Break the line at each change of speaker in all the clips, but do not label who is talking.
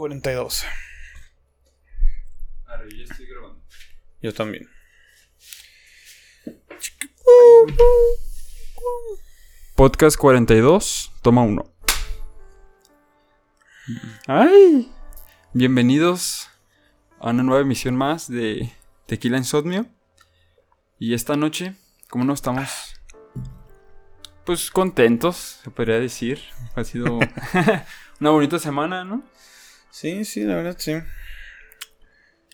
42.
Arre, yo estoy grabando.
Yo también.
Podcast 42, toma uno. ¡Ay! Bienvenidos a una nueva emisión más de Tequila Insomnio. Y esta noche, como no estamos, pues contentos, se podría decir. Ha sido una bonita semana, ¿no?
Sí, sí, la verdad sí.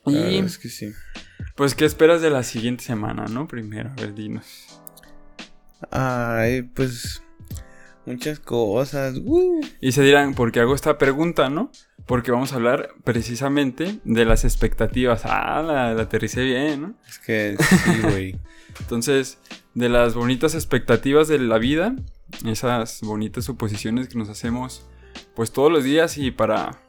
Y
La verdad es que sí.
pues, ¿qué esperas de la siguiente semana, no? Primero, a ver, dinos.
Ay, pues. Muchas cosas. Uh.
Y se dirán, ¿por qué hago esta pregunta, no? Porque vamos a hablar precisamente de las expectativas. Ah, la, la aterricé bien, ¿no?
Es que sí, güey.
Entonces, de las bonitas expectativas de la vida, esas bonitas suposiciones que nos hacemos, pues todos los días y para.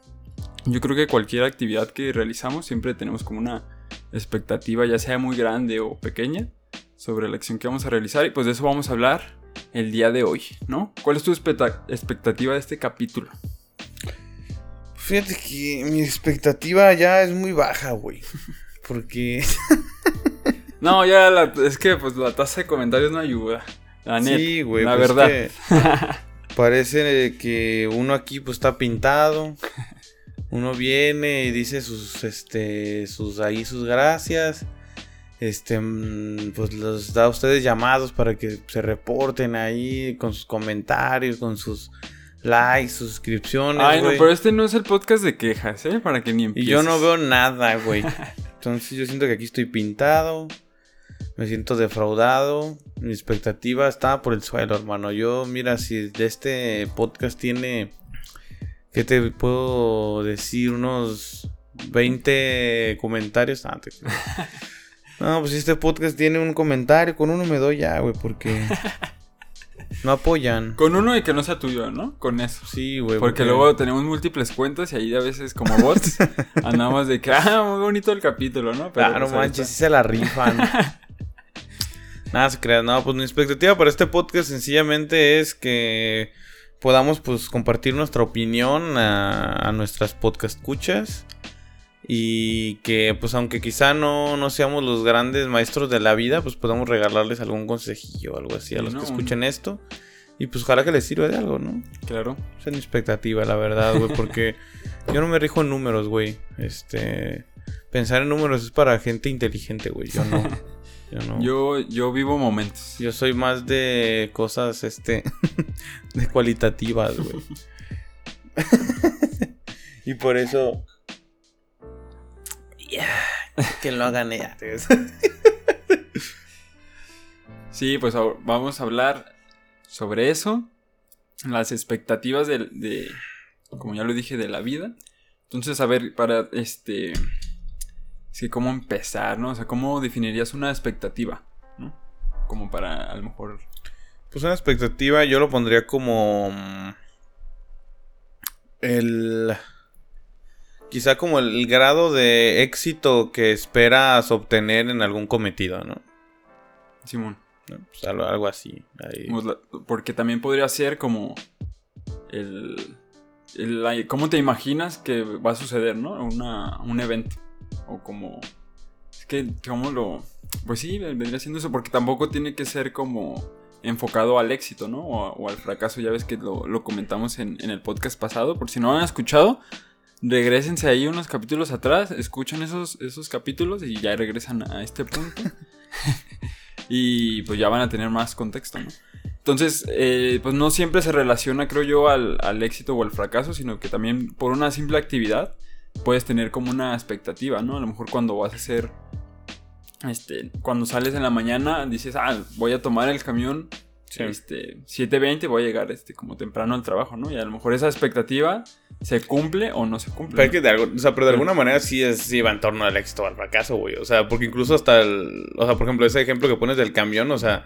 Yo creo que cualquier actividad que realizamos siempre tenemos como una expectativa, ya sea muy grande o pequeña, sobre la acción que vamos a realizar. Y pues de eso vamos a hablar el día de hoy, ¿no? ¿Cuál es tu expecta- expectativa de este capítulo?
Fíjate que mi expectativa ya es muy baja, güey. Porque.
No, ya la- es que pues la tasa de comentarios no ayuda. La neta.
sí, güey.
La
pues,
verdad.
que parece que uno aquí pues está pintado. Uno viene y dice sus, este, sus ahí sus gracias. Este, mm, pues los da a ustedes llamados para que se reporten ahí con sus comentarios, con sus likes, suscripciones.
Ay, no, pero este no es el podcast de quejas, ¿eh? Para que ni
Y
empieces.
yo no veo nada, güey. Entonces yo siento que aquí estoy pintado. Me siento defraudado. Mi expectativa está por el suelo, hermano. Yo, mira, si de este podcast tiene. ¿Qué te puedo decir? Unos 20 comentarios. Ah, te- No, pues si este podcast tiene un comentario, con uno me doy ya, güey, porque. No apoyan.
Con uno y que no sea tuyo, ¿no? Con eso.
Sí, güey.
Porque luego tenemos múltiples cuentas y ahí a veces como bots andamos de que, ah, muy bonito el capítulo, ¿no?
ah, no
pues, ahí
manches, sí se la rifan. Nada se crea, no, pues mi expectativa para este podcast sencillamente es que podamos pues compartir nuestra opinión a, a nuestras podcast escuchas y que pues aunque quizá no, no seamos los grandes maestros de la vida, pues podamos regalarles algún consejillo o algo así a los
¿no?
que escuchen esto y pues ojalá que les sirva de algo, ¿no?
Claro.
Esa es mi expectativa, la verdad, güey, porque yo no me rijo en números, güey. Este, pensar en números es para gente inteligente, güey. Yo no. Yo no. Yo,
Yo, yo vivo momentos.
soy más de cosas, este, de cualitativas, güey. y por eso. Yeah, que lo hagan ellas.
Sí, pues vamos a hablar sobre eso. Las expectativas de, de, como ya lo dije, de la vida. Entonces, a ver, para este... Que cómo empezar, ¿no? O sea, ¿cómo definirías una expectativa? ¿No? Como para, a lo mejor...
Pues una expectativa yo lo pondría como mm, el quizá como el grado de éxito que esperas obtener en algún cometido, ¿no?
Simón.
¿No? Pues algo, así. ahí.
La- Porque también podría ser como el, el- ¿Cómo te imaginas que va a suceder, no? Una, un evento. O como... Es que, ¿cómo lo...? Pues sí, vendría siendo eso, porque tampoco tiene que ser como enfocado al éxito, ¿no? O, o al fracaso, ya ves que lo, lo comentamos en, en el podcast pasado. Por si no han escuchado, regresense ahí unos capítulos atrás, escuchan esos, esos capítulos y ya regresan a este punto. y pues ya van a tener más contexto, ¿no? Entonces, eh, pues no siempre se relaciona, creo yo, al, al éxito o al fracaso, sino que también por una simple actividad puedes tener como una expectativa, ¿no? A lo mejor cuando vas a hacer, este, cuando sales en la mañana, dices, ah, voy a tomar el camión,
Sí.
este, 7.20, voy a llegar, este, como temprano al trabajo, ¿no? Y a lo mejor esa expectativa se cumple o no se cumple.
Pero, es
¿no?
que de algo- o sea, pero de alguna manera sí, es, sí va en torno al éxito o al fracaso, güey. O sea, porque incluso hasta el. O sea, por ejemplo, ese ejemplo que pones del camión, o sea,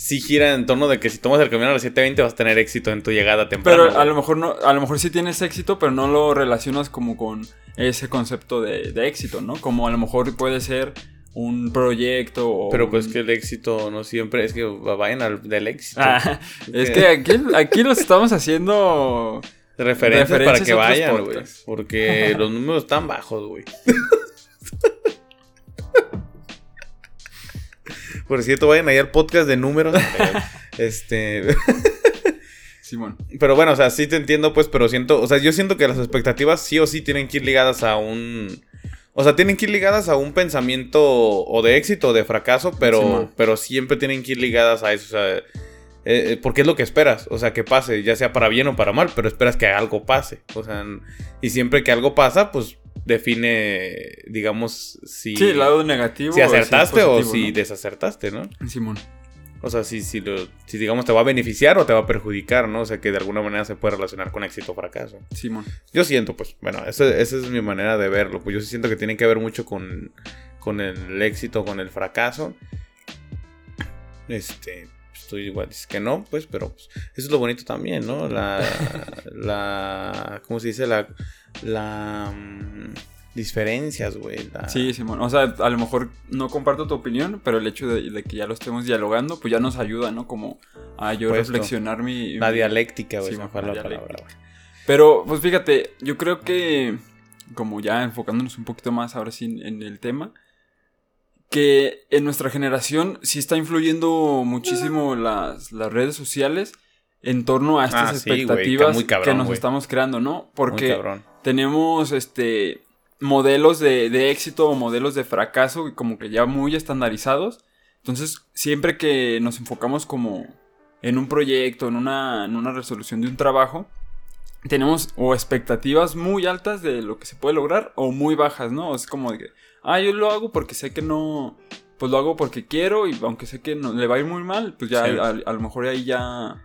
sí gira en torno de que si tomas el camión a las 7.20 vas a tener éxito en tu llegada temprano.
Pero a lo mejor no, a lo mejor sí tienes éxito, pero no lo relacionas como con ese concepto de, de éxito, ¿no? Como a lo mejor puede ser un proyecto o
Pero pues
un-
que el éxito no siempre es que vayan al del éxito.
Ah, es que aquí, aquí lo estamos haciendo
referencias, para
Referencias
que
a otros
vayan, güey. Porque los números están bajos, güey. Por cierto, vayan ahí al podcast de números. este.
Simón.
Pero bueno, o sea, sí te entiendo, pues, pero siento. O sea, yo siento que las expectativas sí o sí tienen que ir ligadas a un. O sea, tienen que ir ligadas a un pensamiento o de éxito o de fracaso, pero,
Simón.
pero siempre tienen que ir ligadas a eso. O sea, eh, eh, porque es lo que esperas. O sea, que pase, ya sea para bien o para mal, pero esperas que algo pase. O sea, y siempre que algo pasa, pues define, digamos, si,
Sí, el lado negativo.
si
o si es
acertaste o
positivo,
si
¿no?
desacertaste, ¿no?
Simón.
O sea, si, si, lo, si digamos te va a beneficiar o te va a perjudicar, ¿no? O sea, que de alguna manera se puede relacionar con éxito o fracaso.
Simón.
Yo siento, pues, bueno, esa, esa es mi manera de verlo. Pues yo sí siento que tiene que ver mucho con, con el éxito, con el fracaso. Este, estoy igual, dices que no, pues, pero pues, eso es lo bonito también, ¿no? La, la, ¿cómo se dice? La, la, mm, diferencias, güey. la-
Sí, Simón. O sea, a lo mejor no comparto tu opinión, pero el hecho de, de que ya lo estemos dialogando, pues ya nos ayuda, ¿no? Como a yo
Puesto.
reflexionar mi...
La dialéctica, güey,
Sí, la
palabra, güey.
Pero, pues fíjate, yo creo que, como ya enfocándonos un poquito más ahora sí en, en el tema, que en nuestra generación sí está influyendo muchísimo las, las redes sociales en torno a estas
Ah, sí,
expectativas
que muy cabrón,
que nos estamos creando, ¿no? Porque tenemos este modelos de, de éxito o modelos de fracaso como que ya muy estandarizados. Entonces, siempre que nos enfocamos como en un proyecto, en una, en una resolución de un trabajo, tenemos o expectativas muy altas de lo que se puede lograr o muy bajas, ¿no? Es como de que, ah, yo lo hago porque sé que no, pues lo hago porque quiero y aunque sé que no, le va a ir muy mal, pues ya
Sí.
a, a lo mejor ahí ya,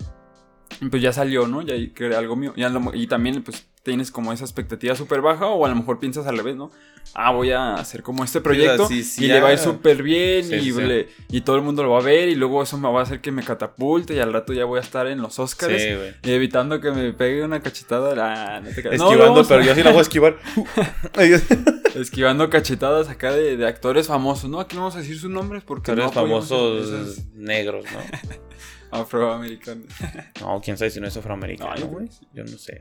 pues ya salió, ¿no? Ya creé algo mío. Y, a lo- y también, pues tienes como esa expectativa súper baja o a lo mejor piensas al revés, ¿no? Ah, voy a hacer como este proyecto
sí, sí,
y
ya-
le va a ir súper bien
Sí,
y, le- todo el mundo lo va a ver y luego eso me va a hacer que me catapulte y al rato ya voy a estar en los Oscars
Sí, güey.
y evitando que me pegue una cachetada. Ah, no te creas. No,
Esquivando, pero yo sí la voy a esquivar.
Esquivando cachetadas acá de, de actores famosos, ¿no? Aquí no vamos a decir sus nombres porque
Actores
no
famosos negros, ¿no?
afroamericanos.
No, quién sabe si no es afroamericano, güey. Yo no sé.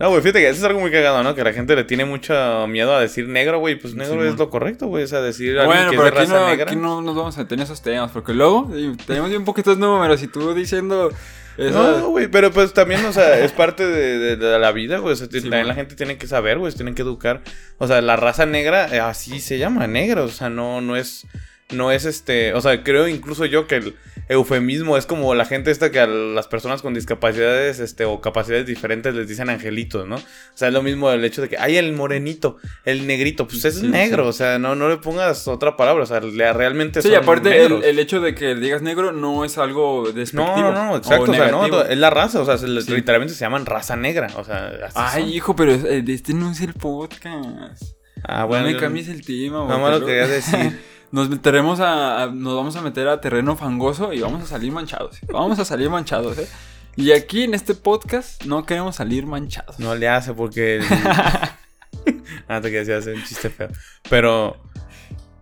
No, güey, fíjate que eso es algo muy cagado, ¿no? Que la gente le tiene mucho miedo a decir negro, güey. Pues negro
Sí,
es lo correcto, güey. O sea, decir
Bueno,
que
pero
es de
aquí
raza
no,
negra.
aquí no nos vamos a meter en esos temas porque luego tenemos bien poquitos números y tú diciendo... esa-
No, güey, pero pues también, o sea, es parte de, de- de la vida, güey. O sea, t-
Sí,
también
man.
la gente tiene que saber, güey, tienen que educar. O sea, la raza negra, eh, así se llama, negra. O sea, no, no es, no es este, o sea, creo incluso yo que el eufemismo es como la gente esta que a las personas con discapacidades, este, o capacidades diferentes les dicen angelitos, ¿no? O sea, es lo mismo el hecho de que, ay, el morenito, el negrito, pues es
Sí,
negro,
sí.
o sea, no, no le pongas otra palabra, o sea, le- realmente
Sí,
son
aparte el, hecho de que digas negro no es algo despectivo.
No, no, no, exacto, o, sea, no, es la raza, o sea, se le-
Sí.
literalmente se llaman raza negra, o sea, así
Ay,
son.
hijo, pero eh, este no es el podcast.
Ah,
no
bueno,
me
yo-
cambies el tema, güey.
Nada más lo quería decir.
Nos meteremos a, a- Nos vamos a meter a terreno fangoso y vamos a salir manchados. Vamos a salir manchados, ¿eh? Y aquí en este podcast no queremos salir manchados.
No le hace porque. el- ah, te quería hacer un chiste feo. Pero.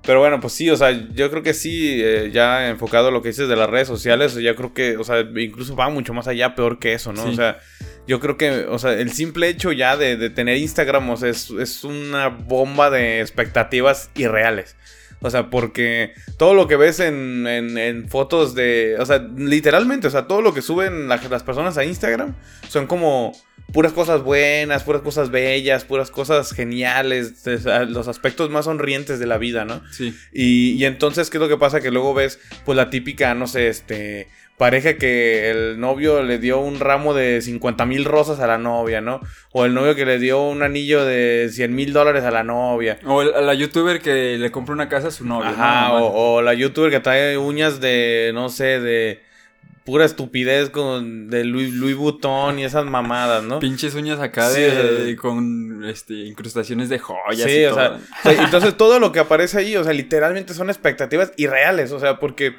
Pero bueno, pues sí, o sea, yo creo que sí, eh, ya enfocado a lo que dices de las redes sociales, yo creo que, o sea, incluso va mucho más allá, peor que eso, ¿no?
Sí.
O sea, yo creo que, o sea, el simple hecho ya de, de tener Instagram, o sea, es, es una bomba de expectativas irreales. O sea, porque todo lo que ves en, en- en fotos de. O sea, literalmente, o sea, todo lo que suben la- las personas a Instagram son como puras cosas buenas, puras cosas bellas, puras cosas geniales, los aspectos más sonrientes de la vida, ¿no?
Sí.
Y, y entonces, ¿qué es lo que pasa? Que luego ves, pues la típica, no sé, este, pareja que el novio le dio un ramo de 50 mil rosas a la novia, ¿no? O el novio que le dio un anillo de 100 mil dólares a la novia.
O el- a la youtuber que le compra una casa a su novio.
Ajá,
¿no?
o, o la youtuber que trae uñas de, no sé, de pura estupidez con de Louis, Louis Vuitton y esas mamadas, ¿no?
Pinches uñas acá
Sí,
de,
o sea,
con este, incrustaciones de joyas
Sí,
y
o sea,
todo.
o sea, entonces todo lo que aparece ahí, o sea, literalmente son expectativas irreales, o sea, porque,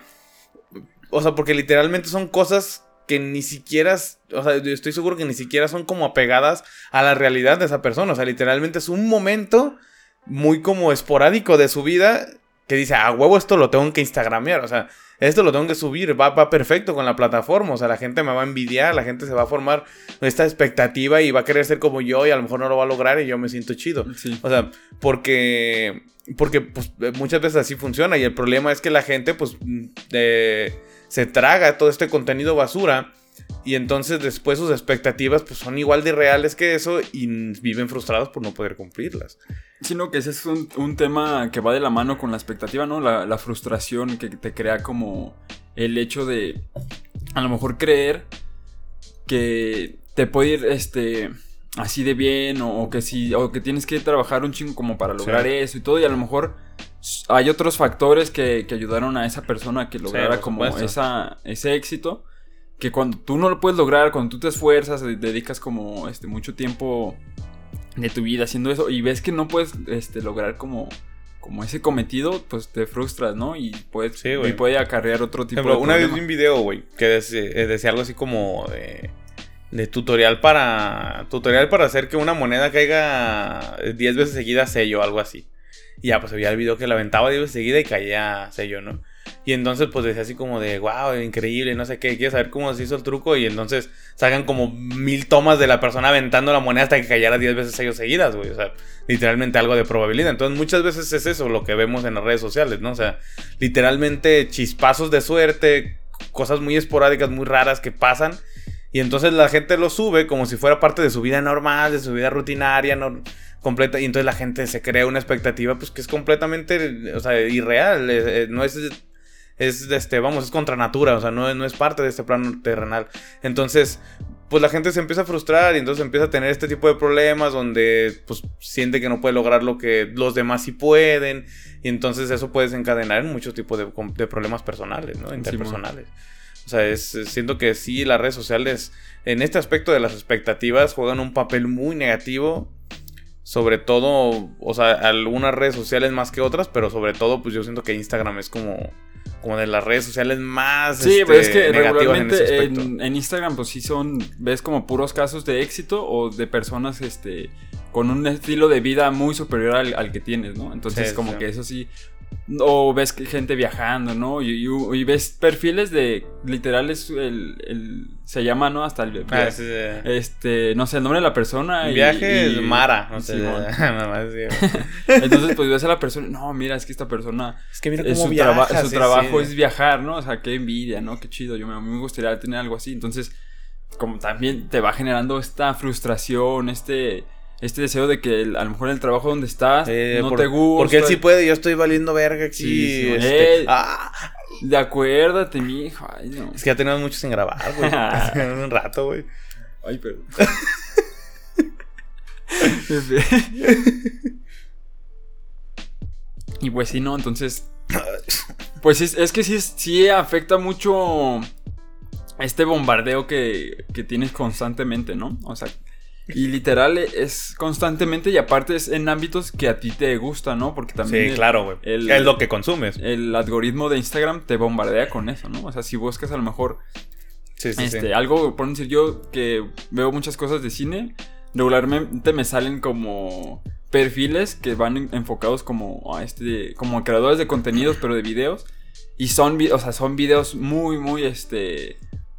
o sea, porque literalmente son cosas que ni siquiera, o sea, yo estoy seguro que ni siquiera son como apegadas a la realidad de esa persona, o sea, literalmente es un momento muy como esporádico de su vida que dice, a huevo esto lo tengo que instagramear, o sea, esto lo tengo que subir, va, va perfecto con la plataforma, o sea, la gente me va a envidiar, la gente se va a formar esta expectativa y va a querer ser como yo y a lo mejor no lo va a lograr y yo me siento chido. O sea, porque, porque pues, muchas veces así funciona y el problema es que la gente pues se traga todo este contenido basura y entonces después sus expectativas pues son igual de reales que eso y viven frustrados por no poder cumplirlas.
Sino que ese es un, tema que va de la mano con la expectativa, ¿no? La, frustración que te crea como el hecho de a lo mejor creer que te puede ir este así de bien o, que si o que tienes que trabajar un chingo como para lograr eso y todo y a lo mejor hay otros factores que, ayudaron a esa persona a que lograra como esa, ese éxito que cuando tú no lo puedes lograr, cuando tú te esfuerzas, dedicas como este mucho tiempo de tu vida haciendo eso y ves que no puedes este, lograr como como ese cometido, pues te frustras, ¿no? Y, puedes, y puede acarrear otro tipo
de Una vez vi un video, güey, que eh, decía, algo así como de, de, tutorial para tutorial para hacer que una moneda caiga 10 veces seguida sello, algo así. Y ya, pues había el video que la aventaba 10 veces seguida y caía sello, ¿no? Y entonces, pues decía así como de, wow, increíble, no sé qué, quieres saber cómo se hizo el truco. Y entonces sacan como mil tomas de la persona aventando la moneda hasta que cayera 10 veces ellos seguidas, güey. O sea, literalmente algo de probabilidad. Entonces, muchas veces es eso lo que vemos en las redes sociales, ¿no? O sea, literalmente chispazos de suerte, cosas muy esporádicas, muy raras que pasan. Y entonces la gente lo sube como si fuera parte de su vida normal, de su vida rutinaria, no, completa. Y entonces la gente se crea una expectativa, pues que es completamente, o sea, irreal. Eh, eh, no es es, este, vamos, es contra natura, o sea, no, no es parte de este plano terrenal. Entonces, pues la gente se empieza a frustrar y entonces empieza a tener este tipo de problemas donde pues siente que no puede lograr lo que los demás sí pueden y entonces eso puede desencadenar en muchos tipos de, de, problemas personales, ¿no? Interpersonales. o sea, es, siento que sí, las redes sociales en este aspecto de las expectativas juegan un papel muy negativo. Sobre todo, o sea, algunas redes sociales más que otras, pero sobre todo, pues yo siento que Instagram es como como de las redes sociales más
sí pero es que regularmente en, Instagram pues sí son ves como puros casos de éxito o de personas este con un estilo de vida muy superior al, que tienes no entonces como que eso sí o ves gente viajando, ¿no? Y, ves perfiles de. Literal, es el, se llama, ¿no? Hasta el. Ah, este. No sé, el nombre de la persona.
El viaje es Mara. No sé.
Entonces, pues ves a la persona. No, mira, es que esta persona. Es que mira cómo su, viaja, su trabajo es viajar, ¿no? O sea, qué envidia, ¿no? Qué chido. Yo a mí me gustaría tener algo así. Entonces, como también te va generando esta frustración, este este deseo de que a lo mejor el trabajo donde estás no te gusta.
Porque él sí puede, yo estoy valiendo verga aquí. Sí, este,
ah. De acuérdate, mi hijo.
Es que ya tenemos mucho sin grabar, güey. un rato, güey. Ay, pero.
y pues sí, no, entonces. Pues es, es que sí, sí afecta mucho este bombardeo que, que tienes constantemente, ¿no? O sea, y literal es constantemente y aparte es en ámbitos que a ti te gusta, ¿no? Porque también...
Sí, claro, güey. Es lo que consumes.
El algoritmo de Instagram te bombardea con eso, ¿no? O sea, si buscas a lo mejor... Sí, sí, este, Algo, por decir yo, que veo muchas cosas de cine, regularmente me salen como perfiles que van enfocados como a este... Como creadores de contenidos, pero de videos. Y son, o sea, son videos muy, muy, este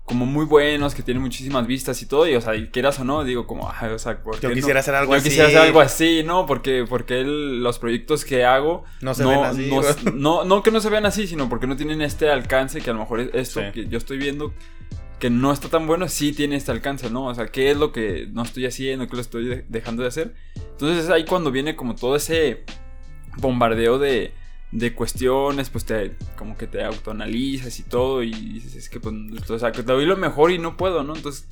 como muy buenos, que tienen muchísimas vistas y todo, y o sea, quieras o no, digo como, o sea,
yo quisiera hacer algo
así. Yo quisiera hacer algo así, ¿no? Porque, porque los proyectos que hago
no se ven así.
No, no, que no se vean así, sino porque no tienen este alcance que a lo mejor esto que yo estoy viendo que no está tan bueno, sí tiene este alcance, ¿no? O sea, ¿qué es lo que no estoy haciendo? ¿Qué lo estoy dejando de hacer? Entonces es ahí cuando viene como todo ese bombardeo de de cuestiones, pues te como que te autoanalizas y todo y dices, es que pues, o sea, que te doy lo mejor y no puedo, ¿no? Entonces,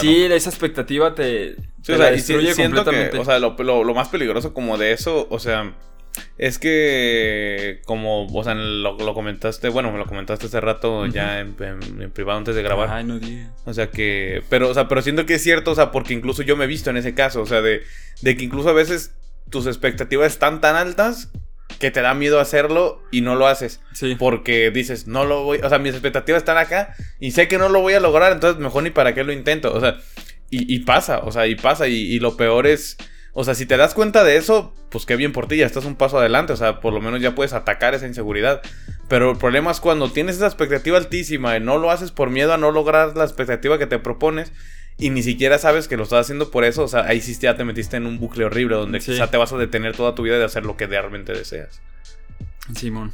sí, esa expectativa te,
o sea, destruye completamente. o sea, lo, lo, más peligroso como de eso, o sea, es que como, o sea, lo, lo comentaste, bueno, me lo comentaste hace rato ya en, privado antes de grabar.
Ay, no digas.
O sea que, pero, o sea, pero siento que es cierto, o sea, porque incluso yo me he visto en ese caso, o sea, de, de que incluso a veces tus expectativas están tan altas que te da miedo hacerlo y no lo haces. Sí. Porque dices, no lo voy, o sea, mis expectativas están acá y sé que no lo voy a lograr, entonces mejor ni para qué lo intento. O sea, y, pasa, o sea, y pasa. Y, lo peor es O sea, si te das cuenta de eso, pues qué bien por ti, ya estás un paso adelante. O sea, por lo menos ya puedes atacar esa inseguridad. Pero el problema es cuando tienes esa expectativa altísima y no lo haces por miedo a no lograr la expectativa que te propones y ni siquiera sabes que lo estás haciendo por eso. O sea, ahí sí ya te metiste en un bucle horrible donde quizá te vas a detener toda tu vida de hacer lo que realmente deseas.
Simón.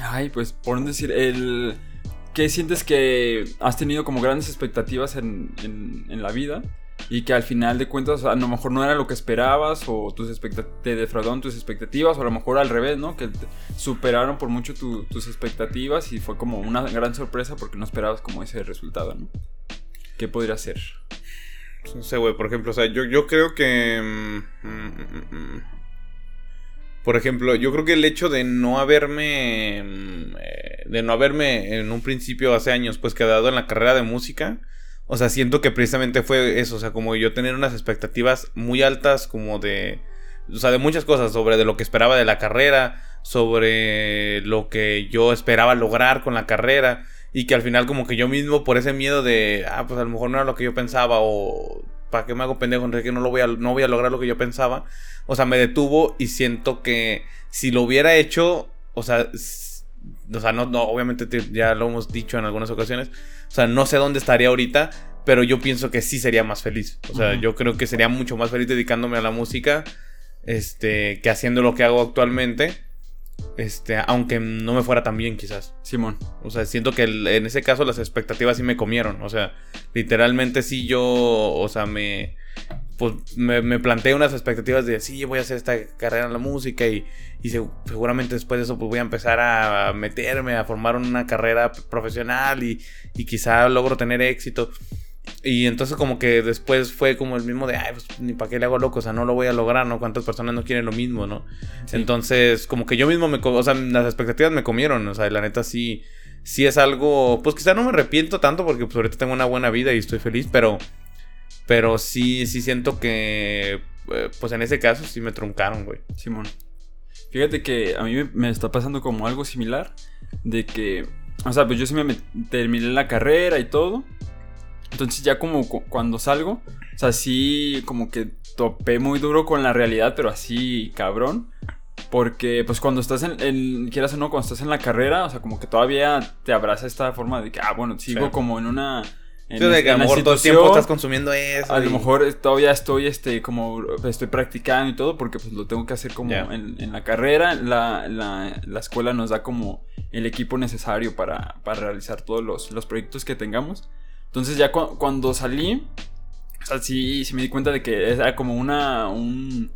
Ay, pues por decir, el... ¿qué sientes que has tenido como grandes expectativas en, en, la vida? Y que al final de cuentas a lo mejor no era lo que esperabas o tus te defraudaron tus expectativas o a lo mejor al revés, ¿no? Que superaron por mucho tus expectativas y fue como una gran sorpresa porque no esperabas como ese resultado, ¿no? ¿Qué podría ser?
No sé, güey, por ejemplo, o sea, yo, yo creo que... Mm, mm, mm, por ejemplo, yo creo que el hecho de no haberme. Eh, de no haberme en un principio hace años, pues quedado en la carrera de música. O sea, siento que precisamente fue eso. O sea, como yo tener unas expectativas muy altas, como de. O sea, de muchas cosas, sobre de lo que esperaba de la carrera, sobre lo que yo esperaba lograr con la carrera. Y que al final, como que yo mismo, por ese miedo de. Ah, pues a lo mejor no era lo que yo pensaba. O. ¿Para qué me hago pendejo? que no, lo voy a, no voy a lograr lo que yo pensaba o sea, me detuvo y siento que si lo hubiera hecho, o sea, o sea, no, no, obviamente ya lo hemos dicho en algunas ocasiones, o sea, no sé dónde estaría ahorita, pero yo pienso que sí sería más feliz. O sea, yo creo que sería mucho más feliz dedicándome a la música, este, que haciendo lo que hago actualmente. Este, aunque no me fuera tan bien, quizás.
Simón.
O sea, siento que en ese caso las expectativas sí me comieron. O sea, literalmente sí yo, o sea, me, pues me, me, planteé unas expectativas de sí, voy a hacer esta carrera en la música y, y seguramente después de eso pues voy a empezar a meterme, a formar una carrera profesional y, y quizá logro tener éxito. Y entonces como que después fue como el mismo de, ay, pues ni para qué le hago loco, o sea, no lo voy a lograr, ¿no? ¿Cuántas personas no quieren lo mismo, ¿no? Entonces como que yo mismo me, o sea, las expectativas me comieron, o sea, la neta sí, sí es algo, pues quizá no me arrepiento tanto porque pues ahorita tengo una buena vida y estoy feliz, pero pero sí, sí siento que, eh, pues en ese caso sí me truncaron, güey.
Simón. Fíjate que a mí me está pasando como algo similar. De que, o sea, pues yo sí me terminé la carrera y todo. Entonces ya como cuando salgo, o sea, sí como que topé muy duro con la realidad, pero así cabrón. Porque pues cuando estás en, quieras o no, cuando estás en la carrera, o sea, como que todavía te abraza esta forma de que, ah, bueno, sigo como en una
en, de que a lo mejor todo el tiempo estás consumiendo eso.
A lo mejor todavía estoy, este, como, estoy practicando y todo, porque pues lo tengo que hacer como en, la carrera. La, la, la, escuela nos da como el equipo necesario para, para realizar todos los, los, proyectos que tengamos. Entonces ya cuando salí, o sea, sí, sí me di cuenta de que era como una, un,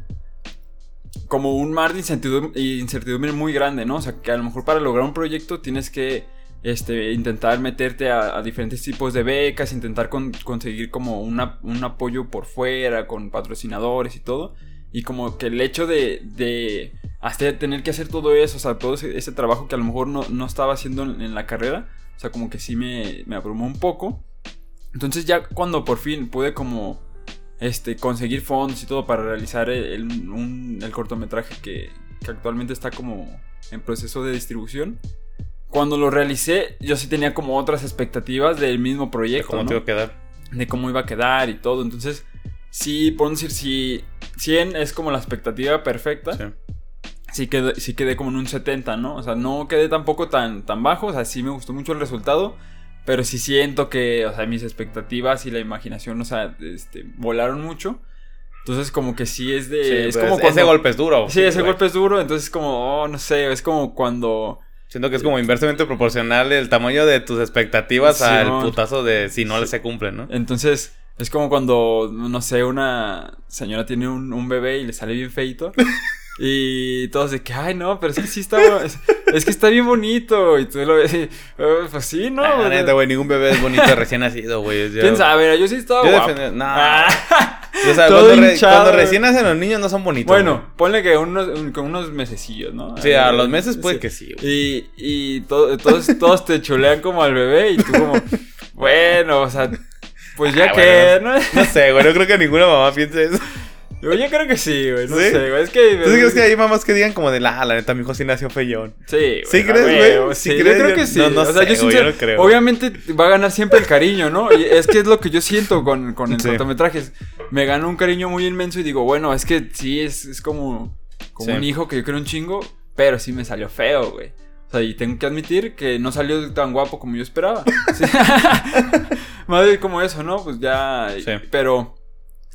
como un mar de incertidumbre, incertidumbre muy grande, ¿no? O sea, que a lo mejor para lograr un proyecto tienes que este, intentar meterte a, diferentes tipos de becas, intentar conseguir como un apoyo por fuera, con patrocinadores y todo. Y como que el hecho de, hacer, tener que hacer todo eso, o sea, todo ese, trabajo que a lo mejor no, estaba haciendo en, la carrera, o sea, como que sí me, abrumó un poco. Entonces ya cuando por fin pude como este, conseguir fondos y todo para realizar el, el cortometraje que, que actualmente está como en proceso de distribución, cuando lo realicé, yo sí tenía como otras expectativas del mismo proyecto.
De cómo iba a quedar.
De cómo iba a quedar y todo. Entonces, sí, podemos decir, si 100 es como la expectativa perfecta. Sí. Sí quedé, sí quedé como en un 70, ¿no? O sea, no quedé tampoco tan, tan bajo. O sea, sí me gustó mucho el resultado. Pero sí siento que, o sea, mis expectativas y la imaginación, o sea, este, volaron mucho. Entonces, como que sí es de. es
como ese golpe es duro.
Sí, ese golpe es duro. Entonces, como, oh, no sé, es como cuando
Siento que es como inversamente proporcional el tamaño de tus expectativas al putazo de si no se cumplen, ¿no?
Entonces, es como cuando, no sé, una señora tiene un, bebé y le sale bien feito. Y todos de que, ay, no, pero es que sí está. Es, que está bien bonito. Y tú lo ves y, oh, pues sí, ¿no?
Ah, neta, güey, ningún bebé es bonito recién nacido, güey.
¿Quién sabe? Yo sí estaba. Yo guapo. No.
Ah. o sea, cuando, cuando, recién nacen los niños no son bonitos.
Bueno, ponle que unos, con unos mesecillos, ¿no?
Sí, a los meses puede que sí,
güey. Y, y todos, todos te chulean como al bebé y tú como, bueno, o sea, pues ya
ah,
que,
¿no? No sé, güey, no creo que ninguna mamá piense eso.
Yo, yo creo que sí, güey. No
¿Sí?
sé, güey. Es que.
¿Tú crees que hay mamás que digan como de la, la neta, mi hijo sí nació feyón?
Sí, güey.
¿Sí crees, güey?
Sí,
¿Sí
yo
crees?
creo que sí.
no, no
o sea,
sé,
yo sincero-
yo no creo.
Obviamente va a ganar siempre el cariño, ¿no? Y es que es lo que yo siento con, con el
Sí.
cortometrajes. Me ganó un cariño muy inmenso y digo, bueno, es que sí, es, es como, como un hijo que yo quiero un chingo, pero sí me salió feo, güey. O sea, y tengo que admitir que no salió tan guapo como yo esperaba. Bien como eso, ¿no? Pues ya.
Sí.
Pero.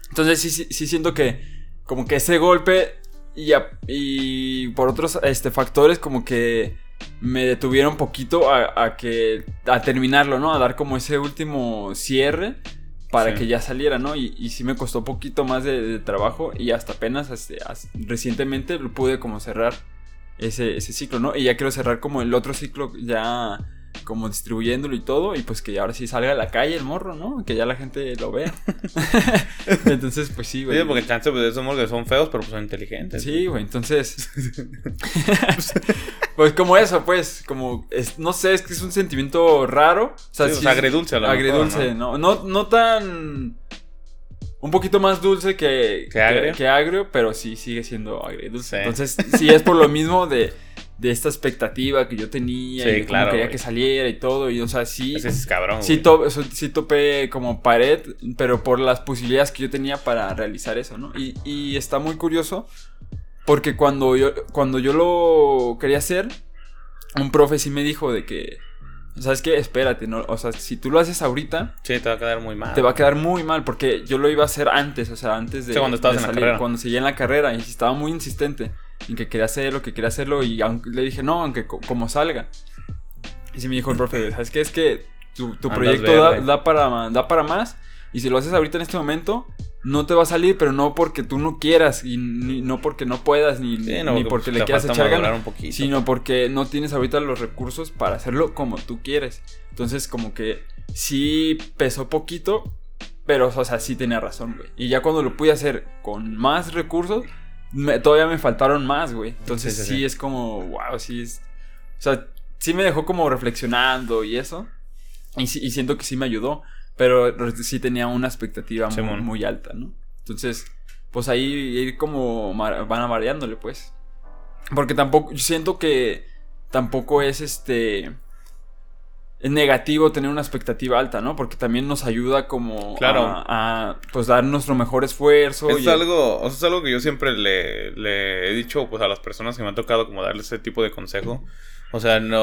Entonces sí, sí, sí siento que. Como que ese golpe. Y, a- y por otros este, factores, como que me detuvieron un poquito a, a que. a terminarlo, ¿no? A dar como ese último cierre. Para
Sí.
que ya saliera, ¿no? Y, y sí me costó un poquito más de, de trabajo. Y hasta apenas este, as- recientemente lo pude como cerrar ese, ese ciclo, ¿no? Y ya quiero cerrar como el otro ciclo ya como distribuyéndolo y todo, y pues que ahora sí salga a la calle el morro, ¿no? Que ya la gente lo vea. entonces, pues sí, güey.
Sí, porque chance pues esos morros son feos, pero pues son inteligentes.
Sí, güey, entonces. pues como eso, pues, como. Es, no sé, es que es un sentimiento raro. O sea,
Sí, o
sí
sea, agridulce a lo mejor,
Agridulce, ¿no? No, no tan. Un poquito más dulce que,
¿Que agrio?
que agrio, pero sí sigue siendo.
Sí.
Entonces, sí es por lo mismo de, de esta expectativa que yo tenía
Sí,
y
claro,
quería que saliera y todo. Y, o sea, sí.
Ese es cabrón,
Sí, to- topé como pared, pero por las posibilidades que yo tenía para realizar eso, ¿no? Y, y está muy curioso porque cuando yo, cuando yo lo quería hacer, un profe sí me dijo de que, ¿sabes qué? Espérate, ¿no? O sea, si tú lo haces ahorita,
Sí, te va a quedar muy mal.
te va a quedar muy mal porque yo lo iba a hacer antes, o sea, antes de,
Sí, cuando estabas
de
en la carrera.
cuando seguía en la carrera y estaba muy insistente en que quería hacerlo, que quería hacerlo y aunque, le dije, no, aunque co- como salga. Y sí me dijo el profe, ¿sabes qué? Es que tu, tu proyecto da, da para, da para más y si lo haces ahorita en este momento, no te va a salir, pero no porque tú no quieras y ni- no porque no puedas ni,
Sí, no,
ni
porque,
le quieras echar ganas, sino porque no tienes ahorita los recursos para hacerlo como tú quieres. Entonces, como que sí pesó poquito, pero, o sea, sí tenía razón, güey. Y ya cuando lo pude hacer con más recursos, me- todavía me faltaron más, güey. Entonces,
Sí,
sí,
sí, sí.
es como, wow, sí es. O sea, sí me dejó como reflexionando y eso. Y, sí- y siento que sí me ayudó, pero sí tenía una expectativa muy, alta, ¿no? Entonces, pues ahí ir como van variándole, pues. Porque tampoco, yo siento que tampoco es este es negativo tener una expectativa alta, ¿no? Porque también nos ayuda como
Claro.
a, a, pues dar nuestro mejor esfuerzo.
Es
y-
algo, eso es algo que yo siempre le, le he dicho pues a las personas que me han tocado como darles ese tipo de consejo. O sea, no,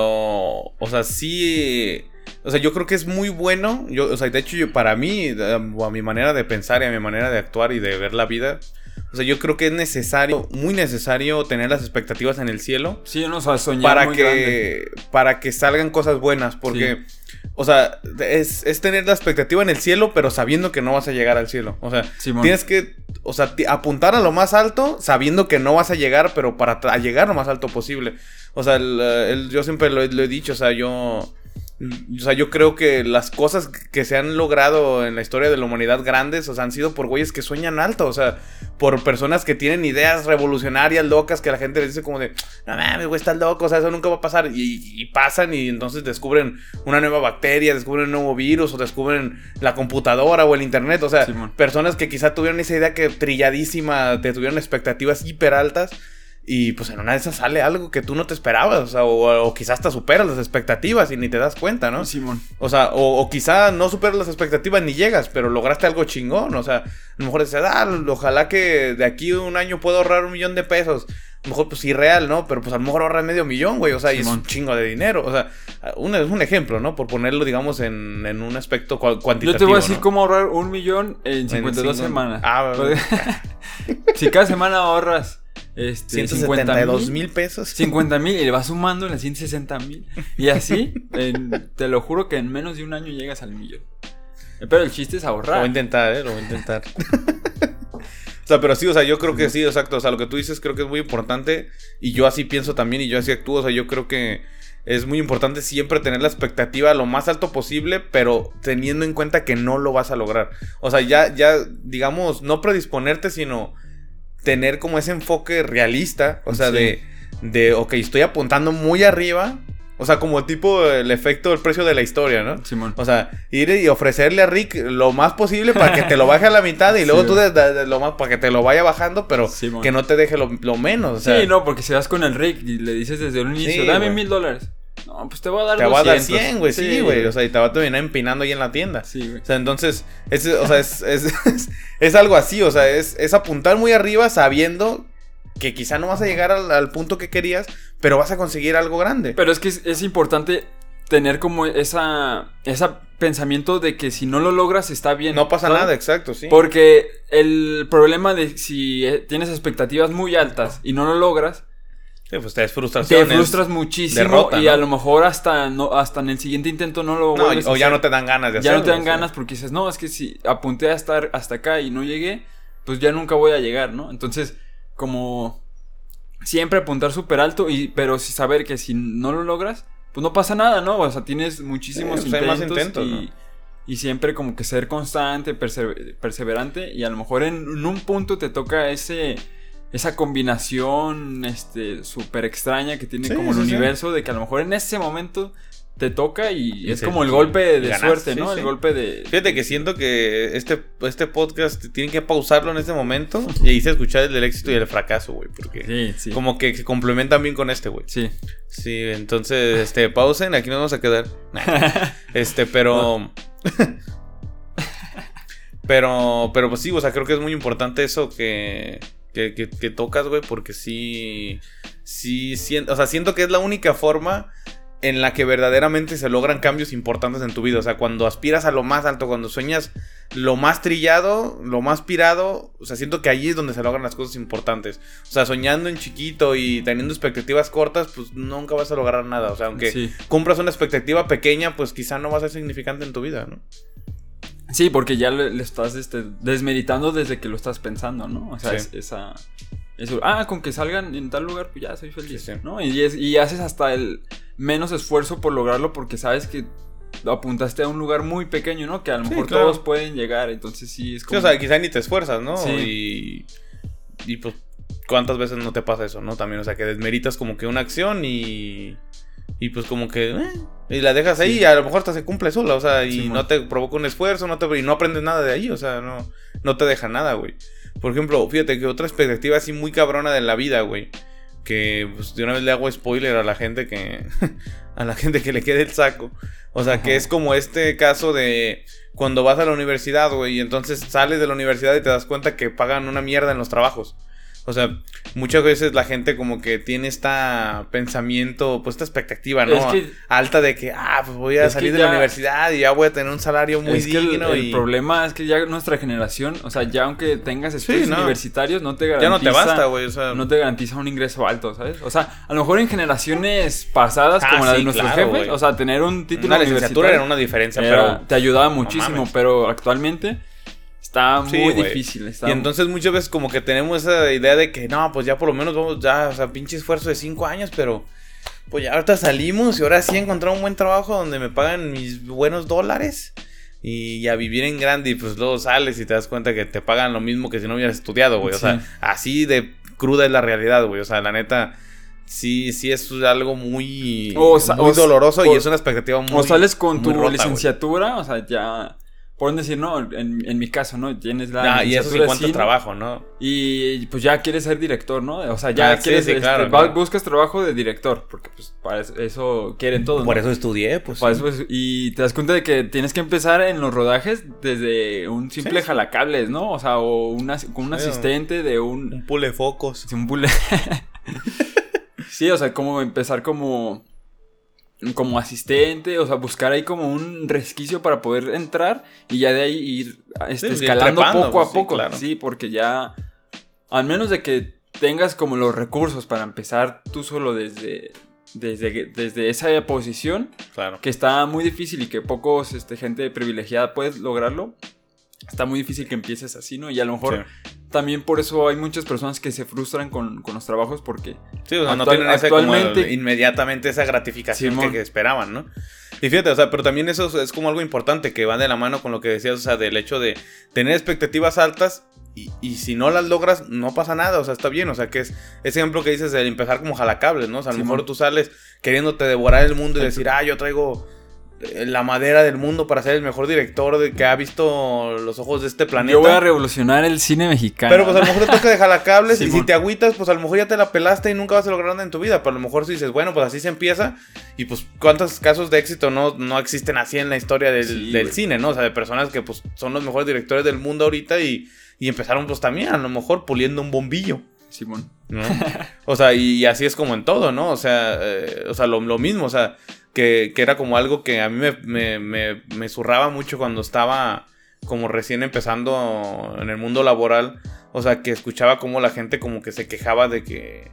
o sea, sí, o sea, yo creo que es muy bueno, yo, o sea, de hecho yo, para mí, eh, o a mi manera de pensar y a mi manera de actuar y de ver la vida, o sea, yo creo que es necesario, muy necesario tener las expectativas en el cielo
Sí, no, o sea, soñar
para
muy
que,
grande.
para que salgan cosas buenas, porque... O sea, es, es tener la expectativa en el cielo, pero sabiendo que no vas a llegar al cielo. O sea,
Simón.
Tienes que, o sea, apuntar a lo más alto sabiendo que no vas a llegar, pero para a llegar lo más alto posible. O sea, el, el- yo siempre lo he dicho, o sea, yo... O sea, yo creo que las cosas que se han logrado en la historia de la humanidad grandes, o sea, han sido por güeyes que sueñan alto, o sea, por personas que tienen ideas revolucionarias, locas, que la gente les dice como de, no mames, güey, estás loco, o sea, eso nunca va a pasar. Y, y pasan y entonces descubren una nueva bacteria, descubren un nuevo virus, o descubren la computadora o el internet, o sea, personas que quizá tuvieron esa idea que trilladísima, te tuvieron expectativas hiper altas. Y pues en una de esas sale algo que tú no te esperabas, o sea, o, o quizás hasta superas las expectativas y ni te das cuenta, ¿no?
Simón.
O sea, o, o quizá no superas las expectativas ni llegas, pero lograste algo chingón. O sea, a lo mejor dices, ah, ojalá que de aquí un año pueda ahorrar un millón de pesos. A lo mejor, pues irreal, ¿no? Pero pues a lo mejor ahorras medio millón, güey. O sea, y es un chingo de dinero. O sea, un, es un ejemplo, ¿no? Por ponerlo, digamos, en, en un aspecto cua- cuantitativo.
Yo te voy a decir
¿no?
cómo ahorrar un millón en 52
cinco-
semanas.
Ah,
si cada semana ahorras este,
172 mil pesos.
50 mil y le vas sumando en las 160 mil. Y así, en- te lo juro que en menos de un año llegas al millón. Pero el chiste es
Lo voy a
ahorrar.
intentar, ¿eh? Lo voy a intentar. o sea, pero sí, o sea, yo creo que sí, exacto. O sea, lo que tú dices creo que es muy importante. Y yo así pienso también y yo así actúo. O sea, yo creo que es muy importante siempre tener la expectativa lo más alto posible, pero teniendo en cuenta que no lo vas a lograr. O sea, ya, ya, digamos, no predisponerte, sino tener como ese enfoque realista. O sea,
Sí.
de, de, ok, estoy apuntando muy arriba. O sea, como tipo el efecto del precio de la historia, ¿no?
Simón.
O sea, ir y ofrecerle a Rick lo más posible para que te lo baje a la mitad y luego
Sí,
tú de- de- de lo más para que te lo vaya bajando, pero que no te deje lo, lo menos. O sea,
sí, no, porque si vas con el Rick y le dices desde un inicio,
Sí,
dame mil dólares. No, pues te voy a dar
te va a dar
200.
100, güey, sí, güey. O sea, y te va a terminar empinando ahí en la tienda.
Sí, güey.
O sea, entonces, es, o sea, es, es, es- es algo así, o sea, es, es apuntar muy arriba sabiendo que quizá no vas a llegar al, al punto que querías, pero vas a conseguir algo grande.
Pero es que es, es importante tener como esa, esa pensamiento de que si no lo logras está bien.
no pasa
¿sabes?
nada, exacto, sí.
Porque el problema de si eh, tienes expectativas muy altas y no lo logras,
Sí, pues te
te frustras muchísimo
derrota,
y
¿no?
a lo mejor hasta no hasta en el siguiente intento no lo
No,
vuelves a
o ya
hacer.
no te dan ganas de
ya
hacerlo.
no te dan
o sea.
ganas porque dices, no, es que si apunté a estar hasta acá y no llegué, pues ya nunca voy a llegar, ¿no? Entonces, como siempre apuntar súper alto, y, pero sí saber que si no lo logras, pues no pasa nada, ¿no? O sea, tienes muchísimos
Sí, pues hay más
intentos,
intentos,
y,
¿no?
y siempre como que ser constante, perse- perseverante, y a lo mejor en, en un punto te toca ese... Esa combinación este súper extraña que tiene
Sí,
como el universo de que a lo mejor en ese momento te toca y
Y
es
se-
como el golpe de suerte,
sí,
¿no?
sí.
El golpe de.
Fíjate que siento que este, este podcast tienen que pausarlo en este momento y irse a escuchar el del éxito y el fracaso, güey, porque
Sí, sí.
como que se complementan bien con este, güey.
Sí.
Sí, entonces, este, pausen, aquí nos vamos a quedar. Este, pero. pero, pero pues sí, o sea, creo que es muy importante eso que, que, que- que tocas, güey, porque sí, sí, siento, o sea, siento que es la única forma en la que verdaderamente se logran cambios importantes en tu vida. O sea, cuando aspiras a lo más alto, cuando sueñas lo más trillado, lo más pirado, o sea, siento que allí es donde se logran las cosas importantes. O sea, soñando en chiquito y teniendo expectativas cortas, pues nunca vas a lograr nada. O sea, aunque
Sí.
cumplas una expectativa pequeña, pues quizá no va a ser significante en tu vida, ¿no?
Sí, porque ya le, le estás este, desmeritando desde que lo estás pensando, ¿no? O sea,
Sí.
es- esa. Eso, ah, con que salgan en tal lugar, pues ya soy feliz,
Sí, sí.
¿no? Y, es- y haces hasta el menos esfuerzo por lograrlo porque sabes que apuntaste a un lugar muy pequeño, ¿no? Que a lo mejor
claro.
todos pueden llegar, entonces sí es
Sí,
como...
o sea, quizá ni te esfuerzas, ¿no?
Sí.
Y, y pues, ¿cuántas veces no te pasa eso, no? También, o sea, que desmeritas como que una acción y. Y pues como que. eh, y la dejas ahí
Sí.
y a lo mejor hasta se cumple sola, o sea, y
Sí,
no te provoca un esfuerzo, no te, y no aprendes nada de ahí, o sea, no, no te deja nada, güey. Por ejemplo, fíjate que otra expectativa así muy cabrona de la vida, güey. Que pues, de una vez le hago spoiler a la gente que. a la gente que le quede el saco. O sea, que es como este caso de cuando vas a la universidad, güey, y entonces sales de la universidad y te das cuenta que pagan una mierda en los trabajos. O sea, muchas veces la gente como que tiene esta pensamiento, pues esta expectativa, ¿no?
Es que-
Alta de que, ah, pues voy a salir de
ya-
la universidad y ya voy a tener un salario muy
es que el,
digno
el
y
problema es que ya nuestra generación, o sea, ya aunque tengas estudios
no.
universitarios, no te
ya
garantiza...
no te basta, güey, o sea,
no te garantiza un ingreso alto, ¿sabes? O sea, a lo mejor en generaciones pasadas,
Ah,
como la de
sí,
nuestros
claro,
jefes, o sea, tener un título
una licenciatura era una diferencia,
era-
pero
te ayudaba muchísimo, pero actualmente está muy difícil. Está
Y entonces muchas veces como que tenemos esa idea de que no, pues ya por lo menos vamos, ya, o sea, pinche esfuerzo de cinco años, pero pues ya ahorita salimos y ahora sí he encontrado un buen trabajo donde me pagan mis buenos dólares y a vivir en grande y pues luego sales y te das cuenta que te pagan lo mismo que si no hubieras estudiado, güey. O sea,
Sí.
así de cruda es la realidad, güey. O sea, la neta, sí, sí es algo muy,
O sa-
muy
o-
doloroso
o-
y es una expectativa muy...
o sales con tu
rota,
licenciatura, o sea, ya... Pueden decir, no, en, en mi caso, ¿no? Tienes la
Ah, y eso sí
de
cuenta
cine
trabajo, ¿no?
Y pues ya quieres ser director, ¿no? O sea, ya
Ah, sí,
quieres,
sí,
este,
claro,
va-
claro.
buscas trabajo de director, porque pues para eso, quieren todos.
Por
¿no?
eso estudié, pues.
Para
sí.
eso es- y te das cuenta de que tienes que empezar en los rodajes desde un simple
Sí.
jalacables, ¿no? O sea, o una, con un
Sí,
asistente de un...
Un pule focos.
Sí, un bule- sí, o sea, como empezar como como asistente, o sea, buscar ahí como un resquicio para poder entrar y ya de ahí ir este,
Sí, ir
escalando poco a
pues, sí,
poco.
claro.
Sí, porque ya al menos de que tengas como los recursos para empezar tú solo desde desde, desde esa posición,
Claro.
que está muy difícil y que pocos este, gente privilegiada puede lograrlo. Está muy difícil que empieces así, ¿no? Y a lo mejor también por eso hay muchas personas que se frustran con, con los trabajos porque
Sí, o sea, no tienen ese como
actualmente-
inmediatamente esa gratificación que, que esperaban, ¿no? Y fíjate, o sea, pero también eso es como algo importante que va de la mano con lo que decías, o sea, del hecho de tener expectativas altas y, si no las logras, no pasa nada, o sea, está bien, o sea, que es ese ejemplo que dices de empezar como jalacables, ¿no? O sea, a lo mejor tú sales queriéndote devorar el mundo y decir, ah, yo traigo la madera del mundo para ser el mejor director de que ha visto los ojos de este planeta.
Yo voy a revolucionar el cine mexicano.
Pero pues a lo mejor te toca de jalacables y si te agüitas, pues a lo mejor ya te la pelaste y nunca vas a lograr nada en tu vida. Pero a lo mejor si dices, bueno, pues así se empieza. Y pues cuántos casos de éxito no, no existen así en la historia del, cine, ¿no? O sea, de personas que pues son los mejores directores del mundo ahorita y, y empezaron pues también a lo mejor puliendo un bombillo.
Simón.
¿No? O sea, y, así es como en todo, ¿no? O sea, eh, o sea lo, lo mismo, o sea que, era como algo que a mí me, me, me, zurraba mucho cuando estaba como recién empezando en el mundo laboral. O sea, que escuchaba como la gente como que se quejaba de que...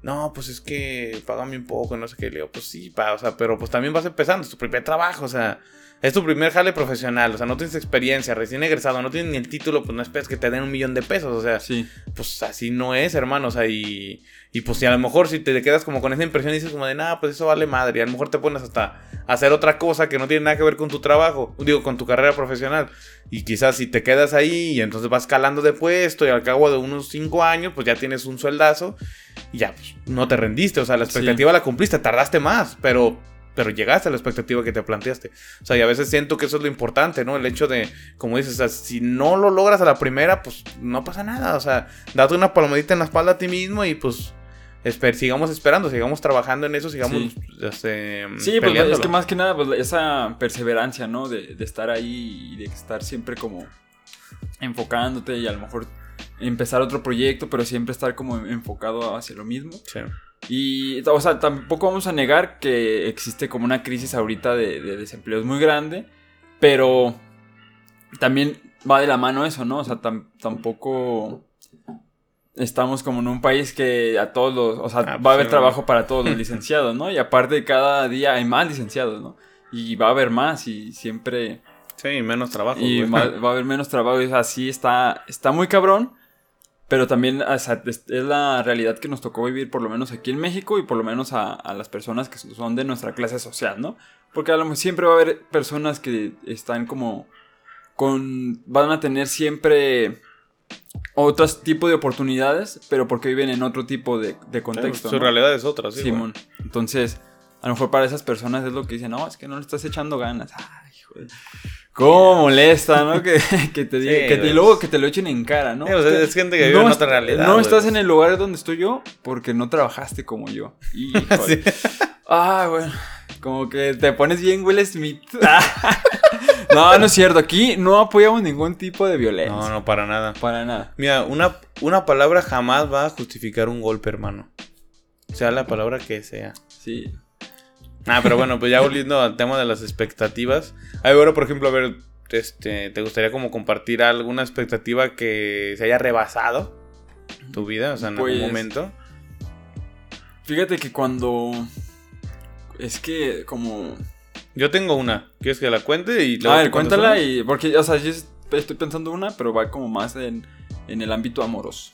No, pues es que págame un poco, no sé qué. Le digo, pues sí, pa, o sea, pero pues también vas empezando, es tu primer trabajo, o sea, es tu primer jale profesional, o sea, no tienes experiencia, recién egresado, no tienes ni el título, pues no esperes que te den un millón de pesos, o sea,
sí.
pues así no es, hermano, o sea, y, y pues si a lo mejor si te quedas como con esa impresión y dices como de, nada, pues eso vale madre, y a lo mejor te pones hasta hacer otra cosa que no tiene nada que ver con tu trabajo, digo, con tu carrera profesional, y quizás si te quedas ahí y entonces vas calando de puesto y al cabo de unos cinco años, pues ya tienes un sueldazo y ya, pues no te rendiste, o sea, la expectativa la cumpliste, tardaste más, pero pero llegaste a la expectativa que te planteaste. O sea, y a veces siento que eso es lo importante, ¿no? El hecho de, como dices, o sea, si no lo logras a la primera, pues no pasa nada. O sea, date una palmadita en la espalda a ti mismo y pues sigamos esperando, sigamos trabajando en eso, sigamos
sí. Este, sí, pues es que más que nada, pues esa perseverancia, ¿no? De, de estar ahí y de estar siempre como enfocándote y a lo mejor empezar otro proyecto, pero siempre estar como enfocado hacia lo mismo.
Sí.
Y, o sea, tampoco vamos a negar que existe como una crisis ahorita de, de desempleo muy grande, pero también va de la mano eso, ¿no? O sea, tampoco estamos como en un país que a todos los, o sea, ah, va a haber trabajo para todos los licenciados, ¿no? Y aparte cada día hay más licenciados, ¿no? Y va a haber más y siempre...
Sí, menos trabajo.
Y va, a haber menos trabajo y así está, está muy cabrón. Pero también es la realidad que nos tocó vivir, por lo menos aquí en México y por lo menos a, las personas que son de nuestra clase social, ¿no? Porque a lo mejor siempre va a haber personas que están como con. van a tener siempre otros tipo de oportunidades, pero porque viven en otro tipo de, contexto.
su realidad es otra, sí.
Simón. Entonces, a lo mejor para esas personas es lo que dicen, no, es que no le estás echando ganas. Ay, joder. ¿Cómo molesta, no? Que, que te diga, que te, luego que te lo echen en cara, ¿no?
es gente que vive en otra realidad.
No estás en el lugar donde estoy yo porque no trabajaste como yo. Y, Ah, bueno. Como que te pones bien Will Smith. no, no es cierto. Aquí no apoyamos ningún tipo de violencia.
No, no, para nada.
Para nada.
Mira, una, una palabra jamás va a justificar un golpe, hermano. Sea la palabra que sea.
Sí.
Ah, pero bueno, pues ya volviendo al tema de las expectativas. Ahí bueno, por ejemplo, a ver, este, ¿te gustaría como compartir alguna expectativa que se haya rebasado tu vida? O sea, en algún pues, momento.
Fíjate que cuando. Es que como.
Yo tengo una. ¿Quieres que la cuente? Y
a ver, cuéntala y. Porque, o sea, yo estoy pensando una, pero va como más en, en el ámbito amoroso.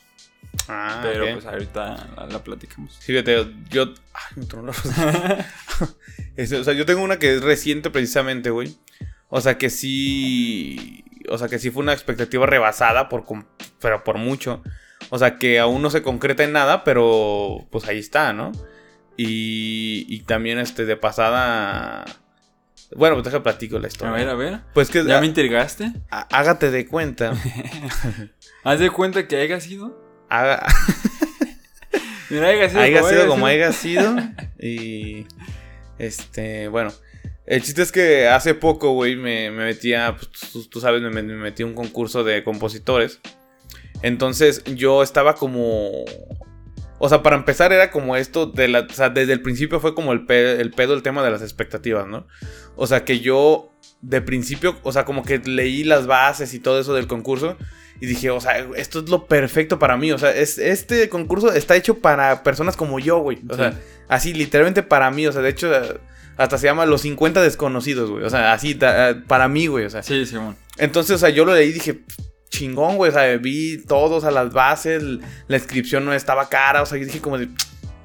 Ah,
Pero pues ahorita la, platicamos.
Sí, fíjate, yo. Ay, me tronó O sea, yo tengo una que es reciente precisamente, güey. O sea, que sí. O sea, que sí fue una expectativa rebasada, por, pero por mucho. O sea, que aún no se concreta en nada, pero pues ahí está, ¿no? Y, y también, este, de pasada. Bueno, pues deja platico la historia.
A ver, a ver.
Pues que.
¿Ya me intrigaste?
Hágate de cuenta.
¿Haz de cuenta que haya sido?
Haga.
Mira, haya sido,
haya como, sido como haya sido. Y. Este, bueno. El chiste es que hace poco, güey, me, me metía. Pues, tú, sabes, me, metí a un concurso de compositores. Entonces yo estaba como. O sea, para empezar era como esto, de la, o sea, desde el principio fue como el, el pedo el tema de las expectativas, ¿no? O sea, que yo de principio, o sea, como que leí las bases y todo eso del concurso y dije, o sea, esto es lo perfecto para mí. O sea, es, este concurso está hecho para personas como yo, güey. O sea, así, literalmente para mí. O sea, de hecho, hasta se llama Los 50 Desconocidos, güey. O sea, así, para mí, güey. O sea.
Sí, sí, bueno.
Entonces, o sea, yo lo leí y dije, chingón, güey. O sea, vi todos a las bases. La inscripción no estaba cara. O sea, yo dije como de.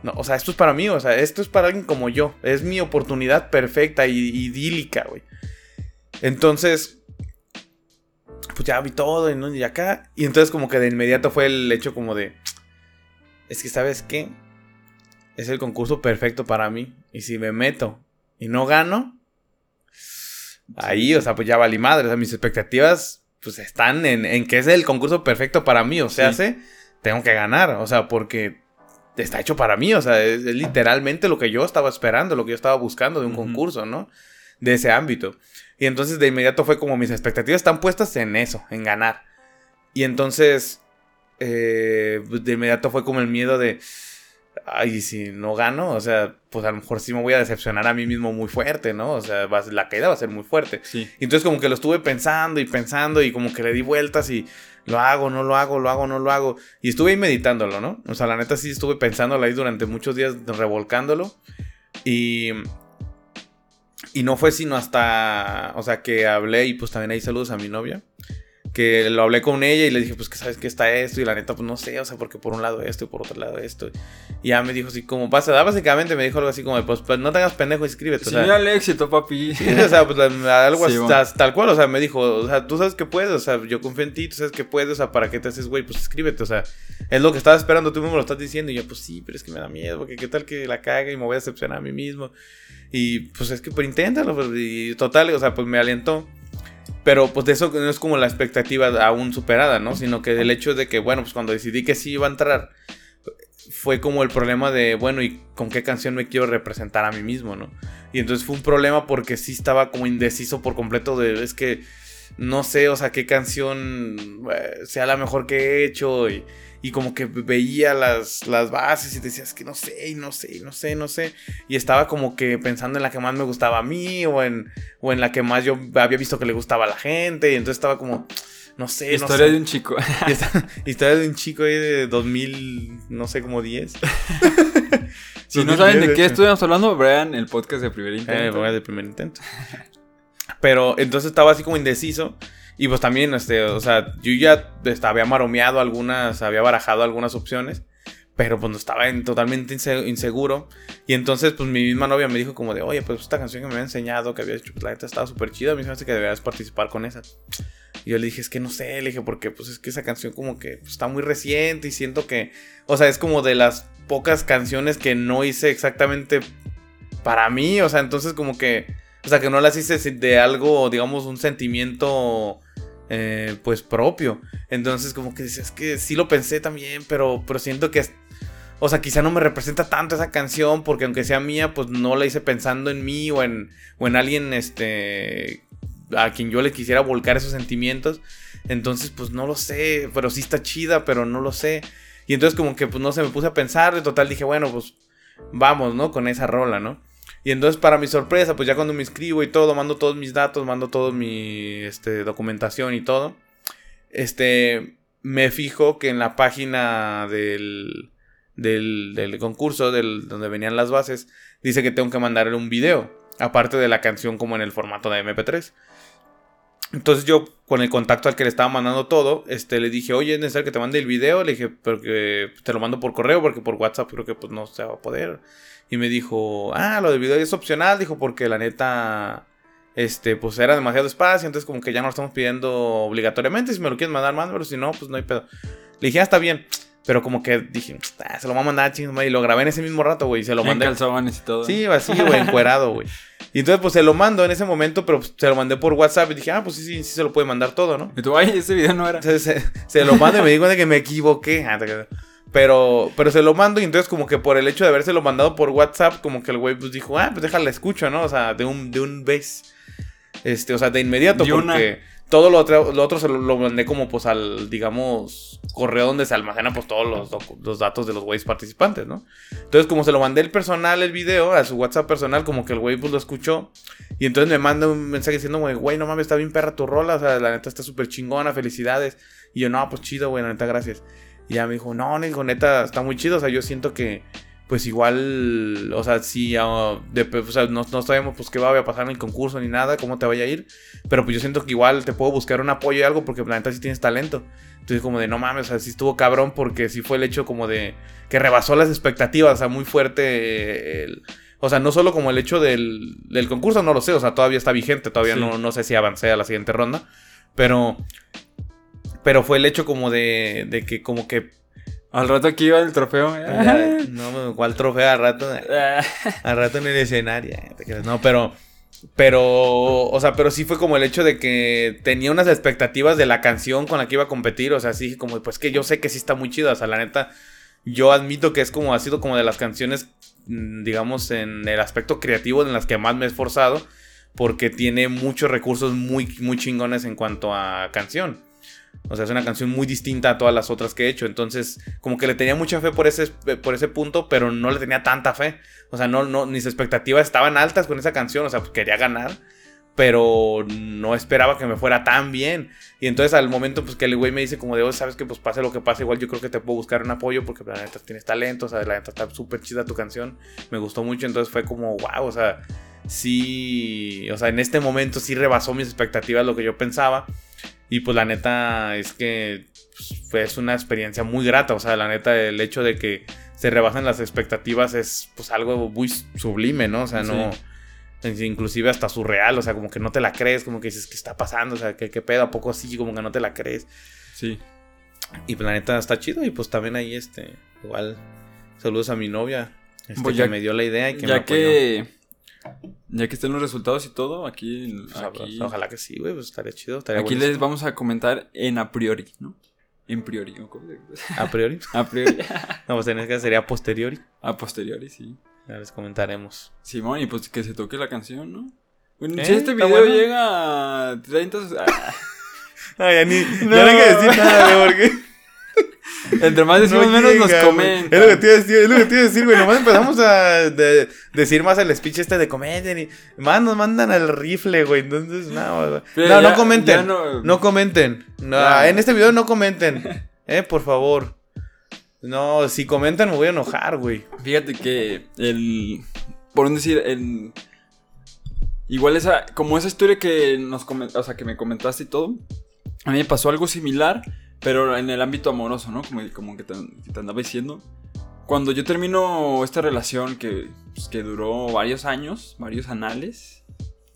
No, o sea, esto es para mí, o sea, esto es para alguien como yo. Es mi oportunidad perfecta y idílica, güey. Entonces, pues ya vi todo y, ¿no? y acá. Y entonces como que de inmediato fue el hecho como de, es que sabes qué, es el concurso perfecto para mí. Y si me meto y no gano, ahí, o sea, pues ya valí madre. O sea, mis expectativas pues están en, en que es el concurso perfecto para mí. O sea, sé, tengo que ganar. O sea, porque está hecho para mí. O sea, es, literalmente lo que yo estaba esperando, lo que yo estaba buscando de un concurso, ¿no? De ese ámbito. Y entonces de inmediato fue como mis expectativas están puestas en eso, en ganar. Y entonces, eh, pues, de inmediato fue como el miedo de ay, si no gano, o sea, pues a lo mejor sí me voy a decepcionar a mí mismo muy fuerte, ¿no? O sea, la caída va a ser muy fuerte.
Sí.
Y entonces como que lo estuve pensando y pensando y como que le di vueltas y lo hago, no lo hago, lo hago, no lo hago. Y estuve ahí meditándolo, ¿no? O sea, la neta sí estuve pensándolo ahí durante muchos días, revolcándolo. Y... Y no fue sino hasta, o sea, que hablé y pues también ahí saludos a mi novia que lo hablé con ella y le dije, pues que sabes que está esto y la neta, pues no sé, o sea, porque por un lado esto y por otro lado esto. Y ya me dijo así como pasa, básicamente me dijo algo así como, pues, pues no tengas pendejo, escríbete.
Sí, o sea, el éxito, papi.
Sí, o sea, pues algo así, tal cual, o sea, me dijo, o sea, tú sabes que puedes, o sea, yo confío en ti, tú sabes que puedes, o sea, ¿para qué te haces, güey? Pues escríbete, o sea, es lo que estaba esperando, tú mismo lo estás diciendo y yo, pues sí, pero es que me da miedo, porque qué tal que la cague y me voy a decepcionar a mí mismo. Y pues es que, pues inténtalo, pues, y total, o sea, pues me alentó. Pero pues de eso no es como la expectativa aún superada, ¿no? Sino que el hecho de que, bueno, pues cuando decidí que sí iba a entrar, fue como el problema de, bueno, ¿y con qué canción me quiero representar a mí mismo, ¿no? Y entonces fue un problema porque sí estaba como indeciso por completo de, es que no sé, o sea, qué canción eh, sea la mejor que he hecho y y como que veía las, las bases y decías que no sé, y no sé, y no sé, no sé. Y estaba como que pensando en la que más me gustaba a mí o en, o en la que más yo había visto que le gustaba a la gente. Y entonces estaba como, no sé.
Historia de un chico.
historia de un chico ahí de 2000, no sé, como 10.
si no saben de qué estuvimos hablando, vean el podcast de primer intento.
Eh, de primer intento. Pero entonces estaba así como indeciso. Y pues también, este, o sea, yo ya este, había maromeado algunas, había barajado algunas opciones, pero pues no estaba en, totalmente inseguro. Y entonces, pues mi misma novia me dijo como de, oye, pues esta canción que me había enseñado, que había hecho, pues la neta estaba súper chida, me dice que deberías participar con esa. Y yo le dije, es que no sé, le dije, porque pues es que esa canción como que pues, está muy reciente y siento que, o sea, es como de las pocas canciones que no hice exactamente para mí, o sea, entonces como que, o sea, que no las hice de algo, digamos, un sentimiento eh, pues propio. Entonces como que dices, que sí lo pensé también, pero, pero siento que... O sea, quizá no me representa tanto esa canción porque aunque sea mía, pues no la hice pensando en mí o en, o en alguien este, a quien yo le quisiera volcar esos sentimientos. Entonces, pues no lo sé, pero sí está chida, pero no lo sé. Y entonces como que pues no se me puse a pensar, de total dije, bueno, pues vamos, ¿no? Con esa rola, ¿no? Y entonces, para mi sorpresa, pues ya cuando me inscribo y todo, mando todos mis datos, mando toda mi este, documentación y todo. Este, me fijo que en la página del, del, concurso, del, donde venían las bases, dice que tengo que mandarle un video, aparte de la canción como en el formato de MP3. Entonces yo, con el contacto al que le estaba mandando todo, este, le dije, oye, es necesario que te mande el video. Le dije, porque te lo mando por correo, porque por WhatsApp creo que pues, no se va a poder. Y me dijo, ah, lo del video es opcional, dijo, porque la neta, este, pues era demasiado espacio, entonces como que ya no lo estamos pidiendo obligatoriamente, si me lo quieren mandar, más, pero si no, pues no hay pedo. Le dije, ah, está bien. Pero como que dije, ah, se lo voy a mandar chingos, y lo grabé en ese mismo rato, güey, y se lo mandé.
calzones y todo.
Sí, así, güey, encuerado, güey. Y entonces, pues se lo mando en ese momento, pero pues, se lo mandé por WhatsApp y dije, ah, pues sí, sí, sí se lo puede mandar todo, ¿no?
Y tú, ay, ese video no era.
Entonces, se, lo mando y me di cuenta que me equivoqué. Pero, pero se lo mando y entonces como que por el hecho de habérselo mandado por WhatsApp, como que el güey pues dijo, ah, pues déjala escucho, ¿no? O sea, de un, de un vez. Este, o sea, de inmediato, porque todo lo otro, lo otro se lo, mandé como pues al, digamos, correo donde se almacena pues todos los, los datos de los güeyes participantes, ¿no? Entonces como se lo mandé el personal, el video, a su WhatsApp personal, como que el güey pues lo escuchó. Y entonces me manda un mensaje diciendo, güey, güey, no mames, está bien perra tu rola, o sea, la neta está súper chingona, felicidades. Y yo, no, pues chido, güey, la neta, gracias. Y ya me dijo, no, dijo, neta, está muy chido. O sea, yo siento que, pues igual, o sea, si, uh, o sea, no, no, sabemos pues qué va a pasar en el concurso ni nada, cómo te vaya a ir. Pero pues yo siento que igual te puedo buscar un apoyo y algo porque la neta sí tienes talento. Entonces como de, no mames, o sea, sí estuvo cabrón porque sí fue el hecho como de que rebasó las expectativas, o sea, muy fuerte el... O sea, no solo como el hecho del, del concurso, no lo sé, o sea, todavía está vigente, todavía no, no sé si avancé a la siguiente ronda. Pero, pero fue el hecho como de, de que como que...
Al rato aquí iba el trofeo.
no, ¿cuál trofeo? Al rato, al rato en el escenario. No, pero... Pero, o sea, pero sí fue como el hecho de que tenía unas expectativas de la canción con la que iba a competir. O sea, sí, como, pues que yo sé que sí está muy chida. O sea, la neta, yo admito que es como, ha sido como de las canciones, mm, digamos, en el aspecto creativo en las que más me he esforzado. Porque tiene muchos recursos muy, muy chingones en cuanto a canción. O sea, es una canción muy distinta a todas las otras que he hecho. Entonces, como que le tenía mucha fe por ese, por ese punto, pero no le tenía tanta fe. O sea, no, no, mis expectativas estaban altas con esa canción. O sea, pues quería ganar. Pero no esperaba que me fuera tan bien. Y entonces al momento pues que el güey me dice como de, oh, sabes que pues pase lo que pase, igual yo creo que te puedo buscar un apoyo porque la neta tienes talento, o sea, la neta está súper chida tu canción. Me gustó mucho, entonces fue como, wow, o sea, sí, o sea, en este momento sí rebasó mis expectativas lo que yo pensaba. Y pues la neta es que pues, fue una experiencia muy grata. O sea, la neta, el hecho de que se rebasan las expectativas es pues algo muy sublime, ¿no? O sea, no. Inclusive hasta surreal, o sea, como que no te la crees, como que dices, ¿qué está pasando? O sea, ¿qué, qué pedo? ¿A poco así? Como que no te la crees.
Sí.
Y pues la neta está chido. Y pues también ahí, este, igual, saludos a mi novia. Este, pues ya, que me dio la idea y que
ya que ya que estén los resultados y todo, aquí.
ojalá que sí, güey, pues estaría chido.
aquí les vamos a comentar en a priori, ¿no? En priori,
¿A priori?
a priori.
no, pues en este caso sería a posteriori.
A posteriori, sí.
Ya les comentaremos.
Simón, y pues que se toque la canción, ¿no? Bueno, si este video llega a 30.
Ah, ya ni. No. No hay que decir nada, porque.
Entre más decimos menos nos comentan.
Es lo que te iba a decir, es lo que te iba a decir, güey. Nomás empezamos a decir más el speech este de comenten y más nos mandan al rifle, güey. Entonces, no, no, no comenten. No... comenten. No, en este video no comenten. Eh, por favor. No, si comentan me voy a enojar, güey.
Fíjate que el. Por un decir, el. Igual esa. Como esa historia que nos o sea, que me comentaste y todo. A mí me pasó algo similar. Pero en el ámbito amoroso, ¿no? Como, como que, te, andaba diciendo. Cuando yo termino esta relación que, pues, que duró varios años, varios anales.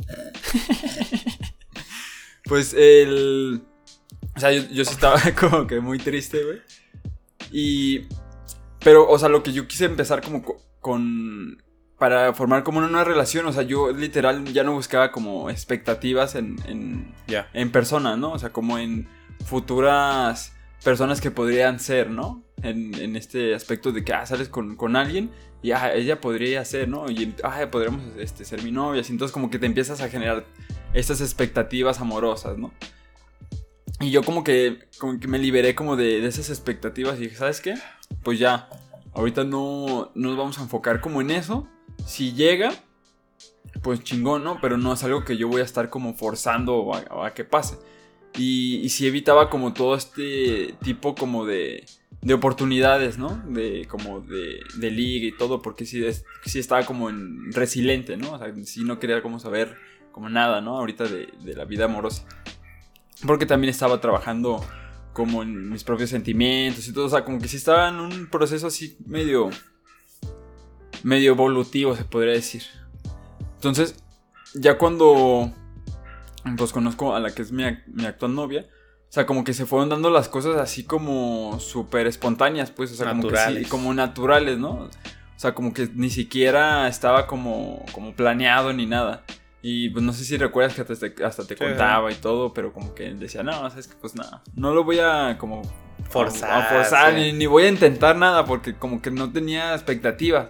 pues el... O sea, yo, sí estaba como que muy triste, güey. Y... Pero, o sea, lo que yo quise empezar como con... Para formar como una relación, o sea, yo literal ya no buscaba como expectativas en, en, en persona, ¿no? O sea, como en futuras personas que podrían ser, ¿no? En, este aspecto de que, ah, sales con, alguien y ah, ella podría ser, ¿no? Y, ah, podríamos este, ser mi novia. Entonces como que te empiezas a generar estas expectativas amorosas, ¿no? Y yo como que, como que me liberé como de, esas expectativas y dije, ¿sabes qué? Pues ya, ahorita no, nos vamos a enfocar como en eso. Si llega, pues chingón, ¿no? Pero no es algo que yo voy a estar como forzando a que pase. Y, sí evitaba como todo este tipo como de, de oportunidades, ¿no? De como de, de liga y todo, porque sí, sí estaba como en resiliente, ¿no? O sea, sí no quería como saber como nada, ¿no? Ahorita de, la vida amorosa. Porque también estaba trabajando como en mis propios sentimientos y todo, o sea, como que sí estaba en un proceso así medio medio evolutivo, se podría decir. Entonces, ya cuando pues conozco a la que es mi, actual novia. O sea, como que se fueron dando las cosas así como súper espontáneas, pues, o sea, como que como naturales, ¿no? O sea, como que ni siquiera estaba como, como planeado ni nada. Y pues no sé si recuerdas que hasta te, contaba y todo, pero como que decía, no, es que pues nada, no lo voy a como
forzar,
a, forzar ni, voy a intentar nada porque como que no tenía expectativas.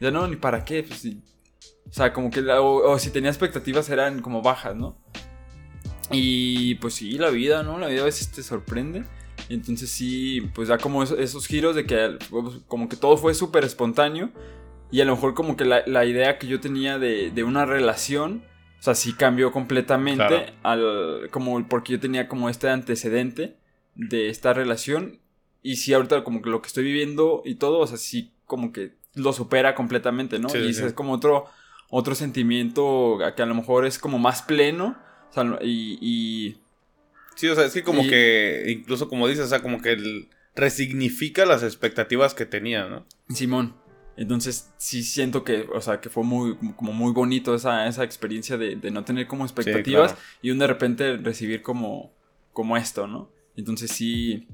Ya no, ni para qué, pues sí. O sea, como que, o si tenía expectativas eran como bajas, ¿no? Y pues sí, la vida, ¿no? La vida a veces te sorprende. Entonces sí, pues da como esos, giros de que pues, como que todo fue súper espontáneo. Y a lo mejor como que la, idea que yo tenía de, una relación, o sea, sí cambió completamente. Al, como porque yo tenía como este antecedente de esta relación. Y sí, ahorita como que lo que estoy viviendo y todo, o sea, sí como que lo supera completamente, ¿no? y es como otro, otro sentimiento que a lo mejor es como más pleno y,
Sí, o sea, es que como que, incluso como dices, o sea, como que resignifica las expectativas que tenía, ¿no?
Simón. Entonces, sí siento que, o sea, que fue muy, como muy bonito esa, esa experiencia de, no tener como expectativas y un de repente recibir como, como esto, ¿no? Entonces sí,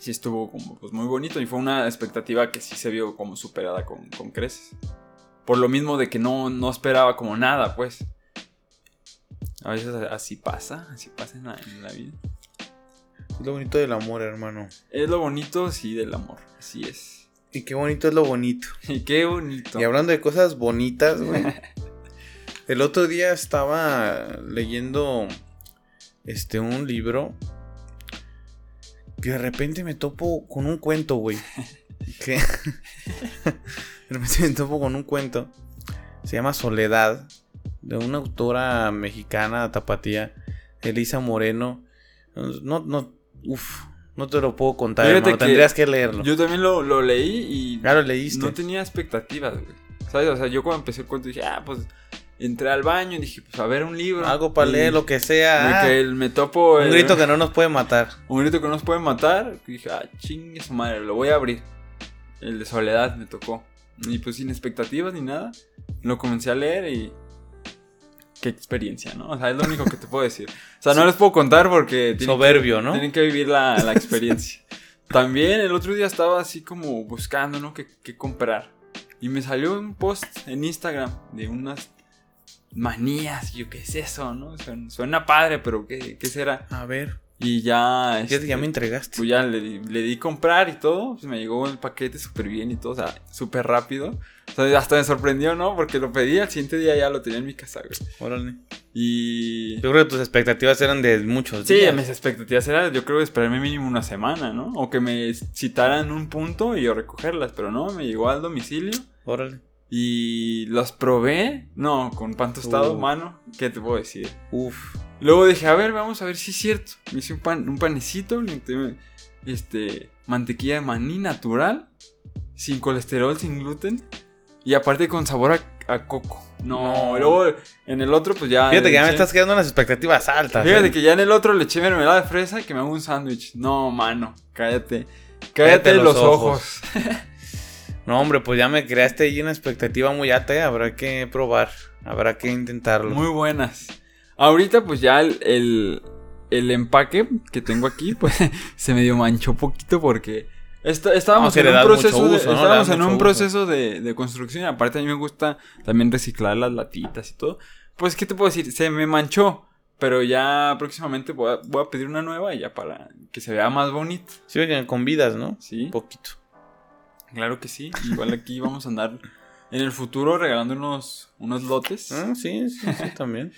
sí estuvo como pues muy bonito y fue una expectativa que sí se vio como superada con, con creces. Por lo mismo de que no, no esperaba como nada, pues. A veces así pasa, así pasa en la, en la vida.
Es lo bonito del amor, hermano.
Es lo bonito, sí, del amor, así es.
Y qué bonito es lo bonito.
Y qué bonito.
Y hablando de cosas bonitas, güey. el otro día estaba leyendo este un libro que de repente me topo con un cuento, güey. Que de repente me topo con un cuento. Se llama Soledad de una autora mexicana tapatía, Elisa Moreno. No no uf, no te lo puedo contar, hermano,
que
tendrías que leerlo.
Yo también lo, lo leí y
lo leíste.
no tenía expectativas, güey. ¿Sabes? O sea, yo cuando empecé el cuento dije, ah, pues entré al baño y dije, pues a ver un libro.
Algo para leer, lo que sea. Ah,
que el- me topo.
un
el-
grito que no nos puede matar.
Un grito que no nos puede matar. Y dije, ah, chingue su madre, lo voy a abrir. El de Soledad me tocó. Y pues sin expectativas ni nada. Lo comencé a leer y. Qué experiencia, ¿no? O sea, es lo único que te puedo decir. O sea, no les puedo contar porque. tienen
Soberbio, ¿no?
Tienen que vivir la, la experiencia. También el otro día estaba así como buscando, ¿no? ¿Qué, qué comprar? Y me salió un post en Instagram de unas manías. y Yo, ¿qué es eso, no? Suena, suena padre, pero ¿qué, qué será?
A ver,
Y ya.
ya,
este,
ya me entregaste.
pues ya le, di- le di comprar y todo. Pues me llegó el paquete súper bien y todo. O sea, súper rápido. O sea, hasta me sorprendió, ¿no? Porque lo pedí al siguiente día ya lo tenía en mi casa, güey.
Órale.
Y.
Yo creo que tus expectativas eran de muchos
Sí,
días.
mis expectativas eran, yo creo, esperarme mínimo una semana, ¿no? O que me citaran un punto y yo recogerlas, pero no, me llegó al domicilio
Órale.
Y las probé, no, con pan tostado,
Uh.
mano, ¿qué te puedo decir?
Uf.
Luego dije, a ver, vamos a ver si es cierto. Me hice un, pan, un panecito, este, mantequilla de maní natural, sin colesterol, sin gluten, y aparte con sabor a, a coco. No,
No.
luego en el otro, pues ya.
Fíjate que ya me estás quedando unas expectativas altas.
Fíjate
¿eh?
que ya en el otro le eché mermelada de fresa y que me hago un sándwich. No, mano, cállate. Cállate,
Cállate
los,
los
ojos.
No, hombre, pues ya me creaste ahí una expectativa muy alta. ¿eh? Habrá que probar. Habrá que intentarlo.
Muy buenas. Ahorita, pues ya el, el, el empaque que tengo aquí, pues se medio manchó poquito porque esta- estábamos
No,
en un proceso, de, en un proceso de, de construcción. y Aparte, a mí me gusta también reciclar las latitas y todo. Pues, ¿qué te puedo decir? Se me manchó. Pero ya próximamente voy a, voy a pedir una nueva ya para que se vea más bonito.
Sí, oigan, con vidas, ¿no?
Sí.
Un poquito.
Claro que sí. Igual aquí vamos a andar en el futuro regalando unos, unos lotes.
Ah, sí, sí, sí, también.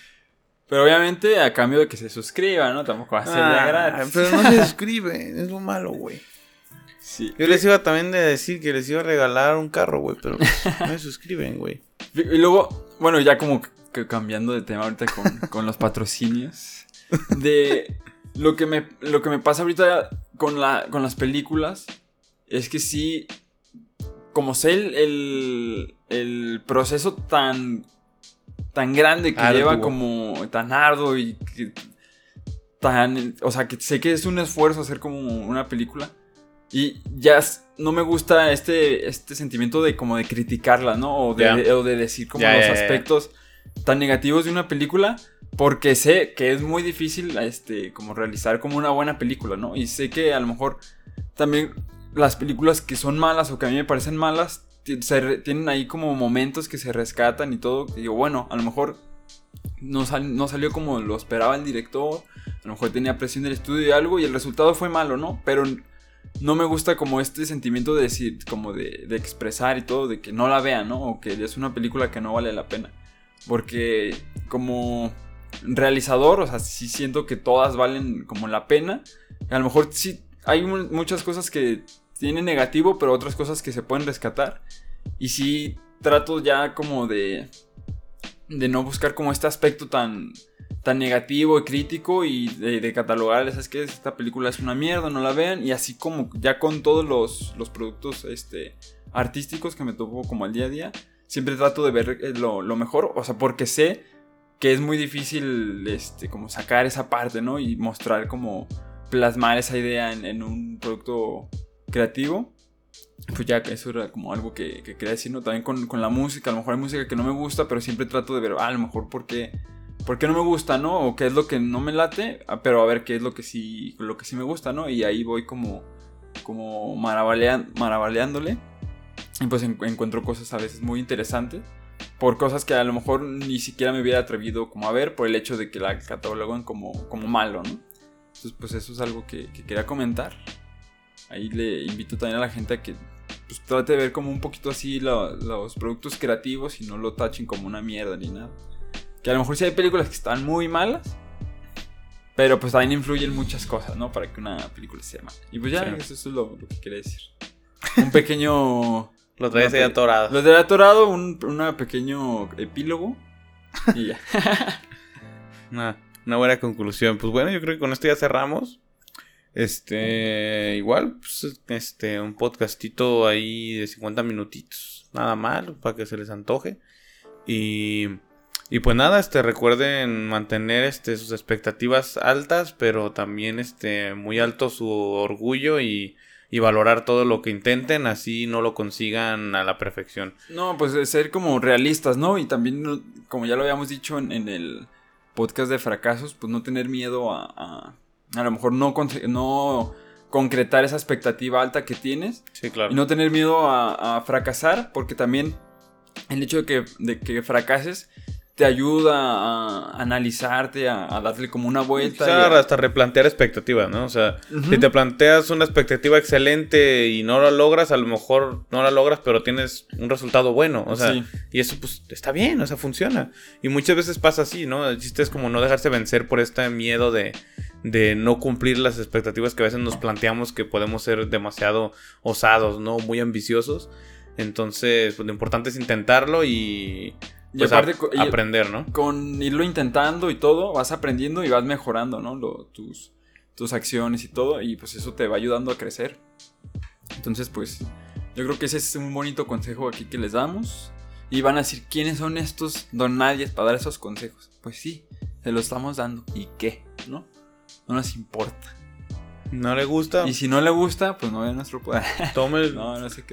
Pero obviamente a cambio de que se suscriban, ¿no? Tampoco va a ser
Ah,
gratis.
pero no se suscribe, es lo malo, güey.
Sí.
Yo les iba también de decir que les iba a regalar un carro, güey, pero no se suscriben, güey.
Y luego, bueno, ya como que cambiando de tema ahorita con, con los patrocinios. De lo que me, lo que me pasa ahorita con, la, con las películas es que sí, como sé el, el, el proceso tan, tan grande que
Arduo.
lleva como tan arduo y que tan, o sea, que sé que es un esfuerzo hacer como una película. Y ya no me gusta este, este sentimiento de como de criticarla, ¿no? O de,
Ya.
o de decir como
Ya,
los aspectos tan negativos de una película. Porque sé que es muy difícil este, como realizar como una buena película, ¿no? Y sé que a lo mejor también las películas que son malas o que a mí me parecen malas tienen ahí como momentos que se rescatan y todo. Digo, bueno, a lo mejor no, no salió como lo esperaba el director. A lo mejor tenía presión del estudio y algo y el resultado fue malo, ¿no? Pero no me gusta como este sentimiento de decir, como de, de expresar y todo, de que no la vean, ¿no? O que es una película que no vale la pena. Porque como realizador, o sea, sí siento que todas valen como la pena. A lo mejor sí hay mu- muchas cosas que tienen negativo, pero otras cosas que se pueden rescatar. Y sí trato ya como de de no buscar como este aspecto tan tan negativo y crítico y de, de catalogar, ¿sabes qué? Esta película es una mierda, no la vean. Y así como ya con todos los, los productos este, artísticos que me topo como al día a día, siempre trato de ver eh, lo, lo mejor, o sea, porque sé que es muy difícil este, como sacar esa parte, ¿no? Y mostrar como plasmar esa idea en, en un producto creativo. Pues ya, eso era como algo que, que quería decir, ¿no? También con, con la música, a lo mejor hay música que no me gusta, pero siempre trato de ver, ah, a lo mejor por qué, ¿por qué no me gusta, no? O qué es lo que no me late, ah, pero a ver qué es lo que sí, lo que sí me gusta, ¿no? Y ahí voy como, como maravaleándole. Y pues encuentro cosas a veces muy interesantes. Por cosas que a lo mejor ni siquiera me hubiera atrevido como a ver por el hecho de que la catalogan como, como malo, ¿no? Entonces pues eso es algo que, quería comentar. Ahí le invito también a la gente a que pues, trate de ver como un poquito así los productos creativos y no lo tachen como una mierda ni nada. Que a lo mejor sí hay películas que están muy malas, pero pues también influyen muchas cosas, ¿no? Para que una película sea mala. Y pues ya, eso es lo, que quería decir. Un pequeño...
lo traes ahí atorado.
Lo traes atorado, un pequeño epílogo. Y ya.
una, una buena conclusión. Pues bueno, yo creo que con esto ya cerramos. Este, igual, pues, este, un podcastito ahí de 50 minutitos. Nada mal, para que se les antoje. Y y pues nada, este, recuerden mantener este, sus expectativas altas, pero también este, muy alto su orgullo y, y valorar todo lo que intenten, así no lo consigan a la perfección.
No, pues ser como realistas, ¿no? Y también, como ya lo habíamos dicho en, el podcast de fracasos, pues no tener miedo a, a, a lo mejor no, no concretar esa expectativa alta que tienes.
Sí, claro.
Y no tener miedo a, a fracasar, porque también el hecho de que, de que fracases te ayuda a analizarte, a, darle como una vuelta.
Claro, hasta replantear expectativas, ¿no? O sea, si te planteas una expectativa excelente y no la logras, a lo mejor no la logras, pero tienes un resultado bueno. O sea, y eso pues está bien, o sea, funciona. Y muchas veces pasa así, ¿no? El chiste es como no dejarse vencer por este miedo de, de no cumplir las expectativas que a veces nos planteamos que podemos ser demasiado osados, ¿no? Muy ambiciosos. Entonces, pues lo importante es intentarlo y y pues aparte, aprender, ¿no?
Con irlo intentando y todo, vas aprendiendo y vas mejorando, ¿no? tus, tus acciones y todo, y pues eso te va ayudando a crecer. Entonces, pues, yo creo que ese es un bonito consejo aquí que les damos. Y van a decir, ¿quiénes son estos don nadie para dar esos consejos? Pues sí, se los estamos dando. ¿Y qué? ¿No? No nos importa.
¿No le gusta?
Y si no le gusta, pues no ve nuestro poder.
Tome el,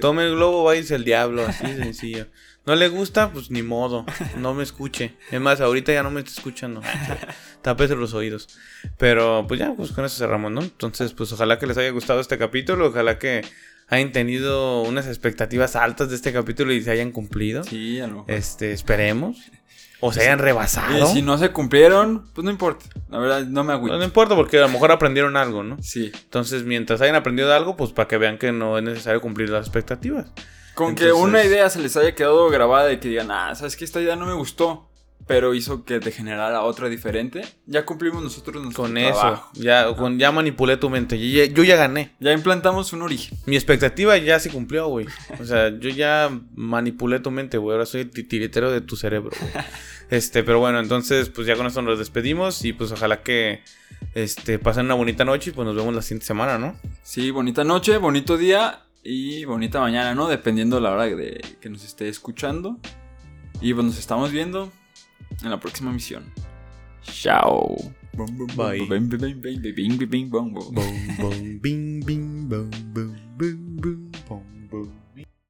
tome el globo, váyase el diablo, así sencillo. No le gusta, pues ni modo, no me escuche. Es más, ahorita ya no me está escuchando. Tápese los oídos. Pero pues ya, pues con eso cerramos, ¿no? Entonces, pues ojalá que les haya gustado este capítulo, ojalá que hayan tenido unas expectativas altas de este capítulo y se hayan cumplido.
Sí, a
Este, esperemos. O se hayan rebasado.
Y si no se cumplieron, pues no importa. La verdad, no me agüito.
No, importa porque a lo mejor aprendieron algo, ¿no?
Sí.
Entonces, mientras hayan aprendido algo, pues para que vean que no es necesario cumplir las expectativas.
Con que una idea se les haya quedado grabada y que digan, ah, sabes que esta idea no me gustó, pero hizo que te generara otra diferente, ya cumplimos nosotros nuestro
Con eso, ya, con, ya manipulé tu mente, yo ya, yo ya, gané.
Ya implantamos un origen.
Mi expectativa ya se cumplió, güey. O sea, yo ya manipulé tu mente, güey. Ahora soy el titiritero de tu cerebro, Este, pero bueno, entonces, pues ya con esto nos despedimos y pues ojalá que este, pasen una bonita noche y pues nos vemos la siguiente semana, ¿no?
Sí, bonita noche, bonito día y bonita mañana, ¿no? Dependiendo la hora de que nos esté escuchando. Y pues nos estamos viendo en la próxima misión. Chao. Bye.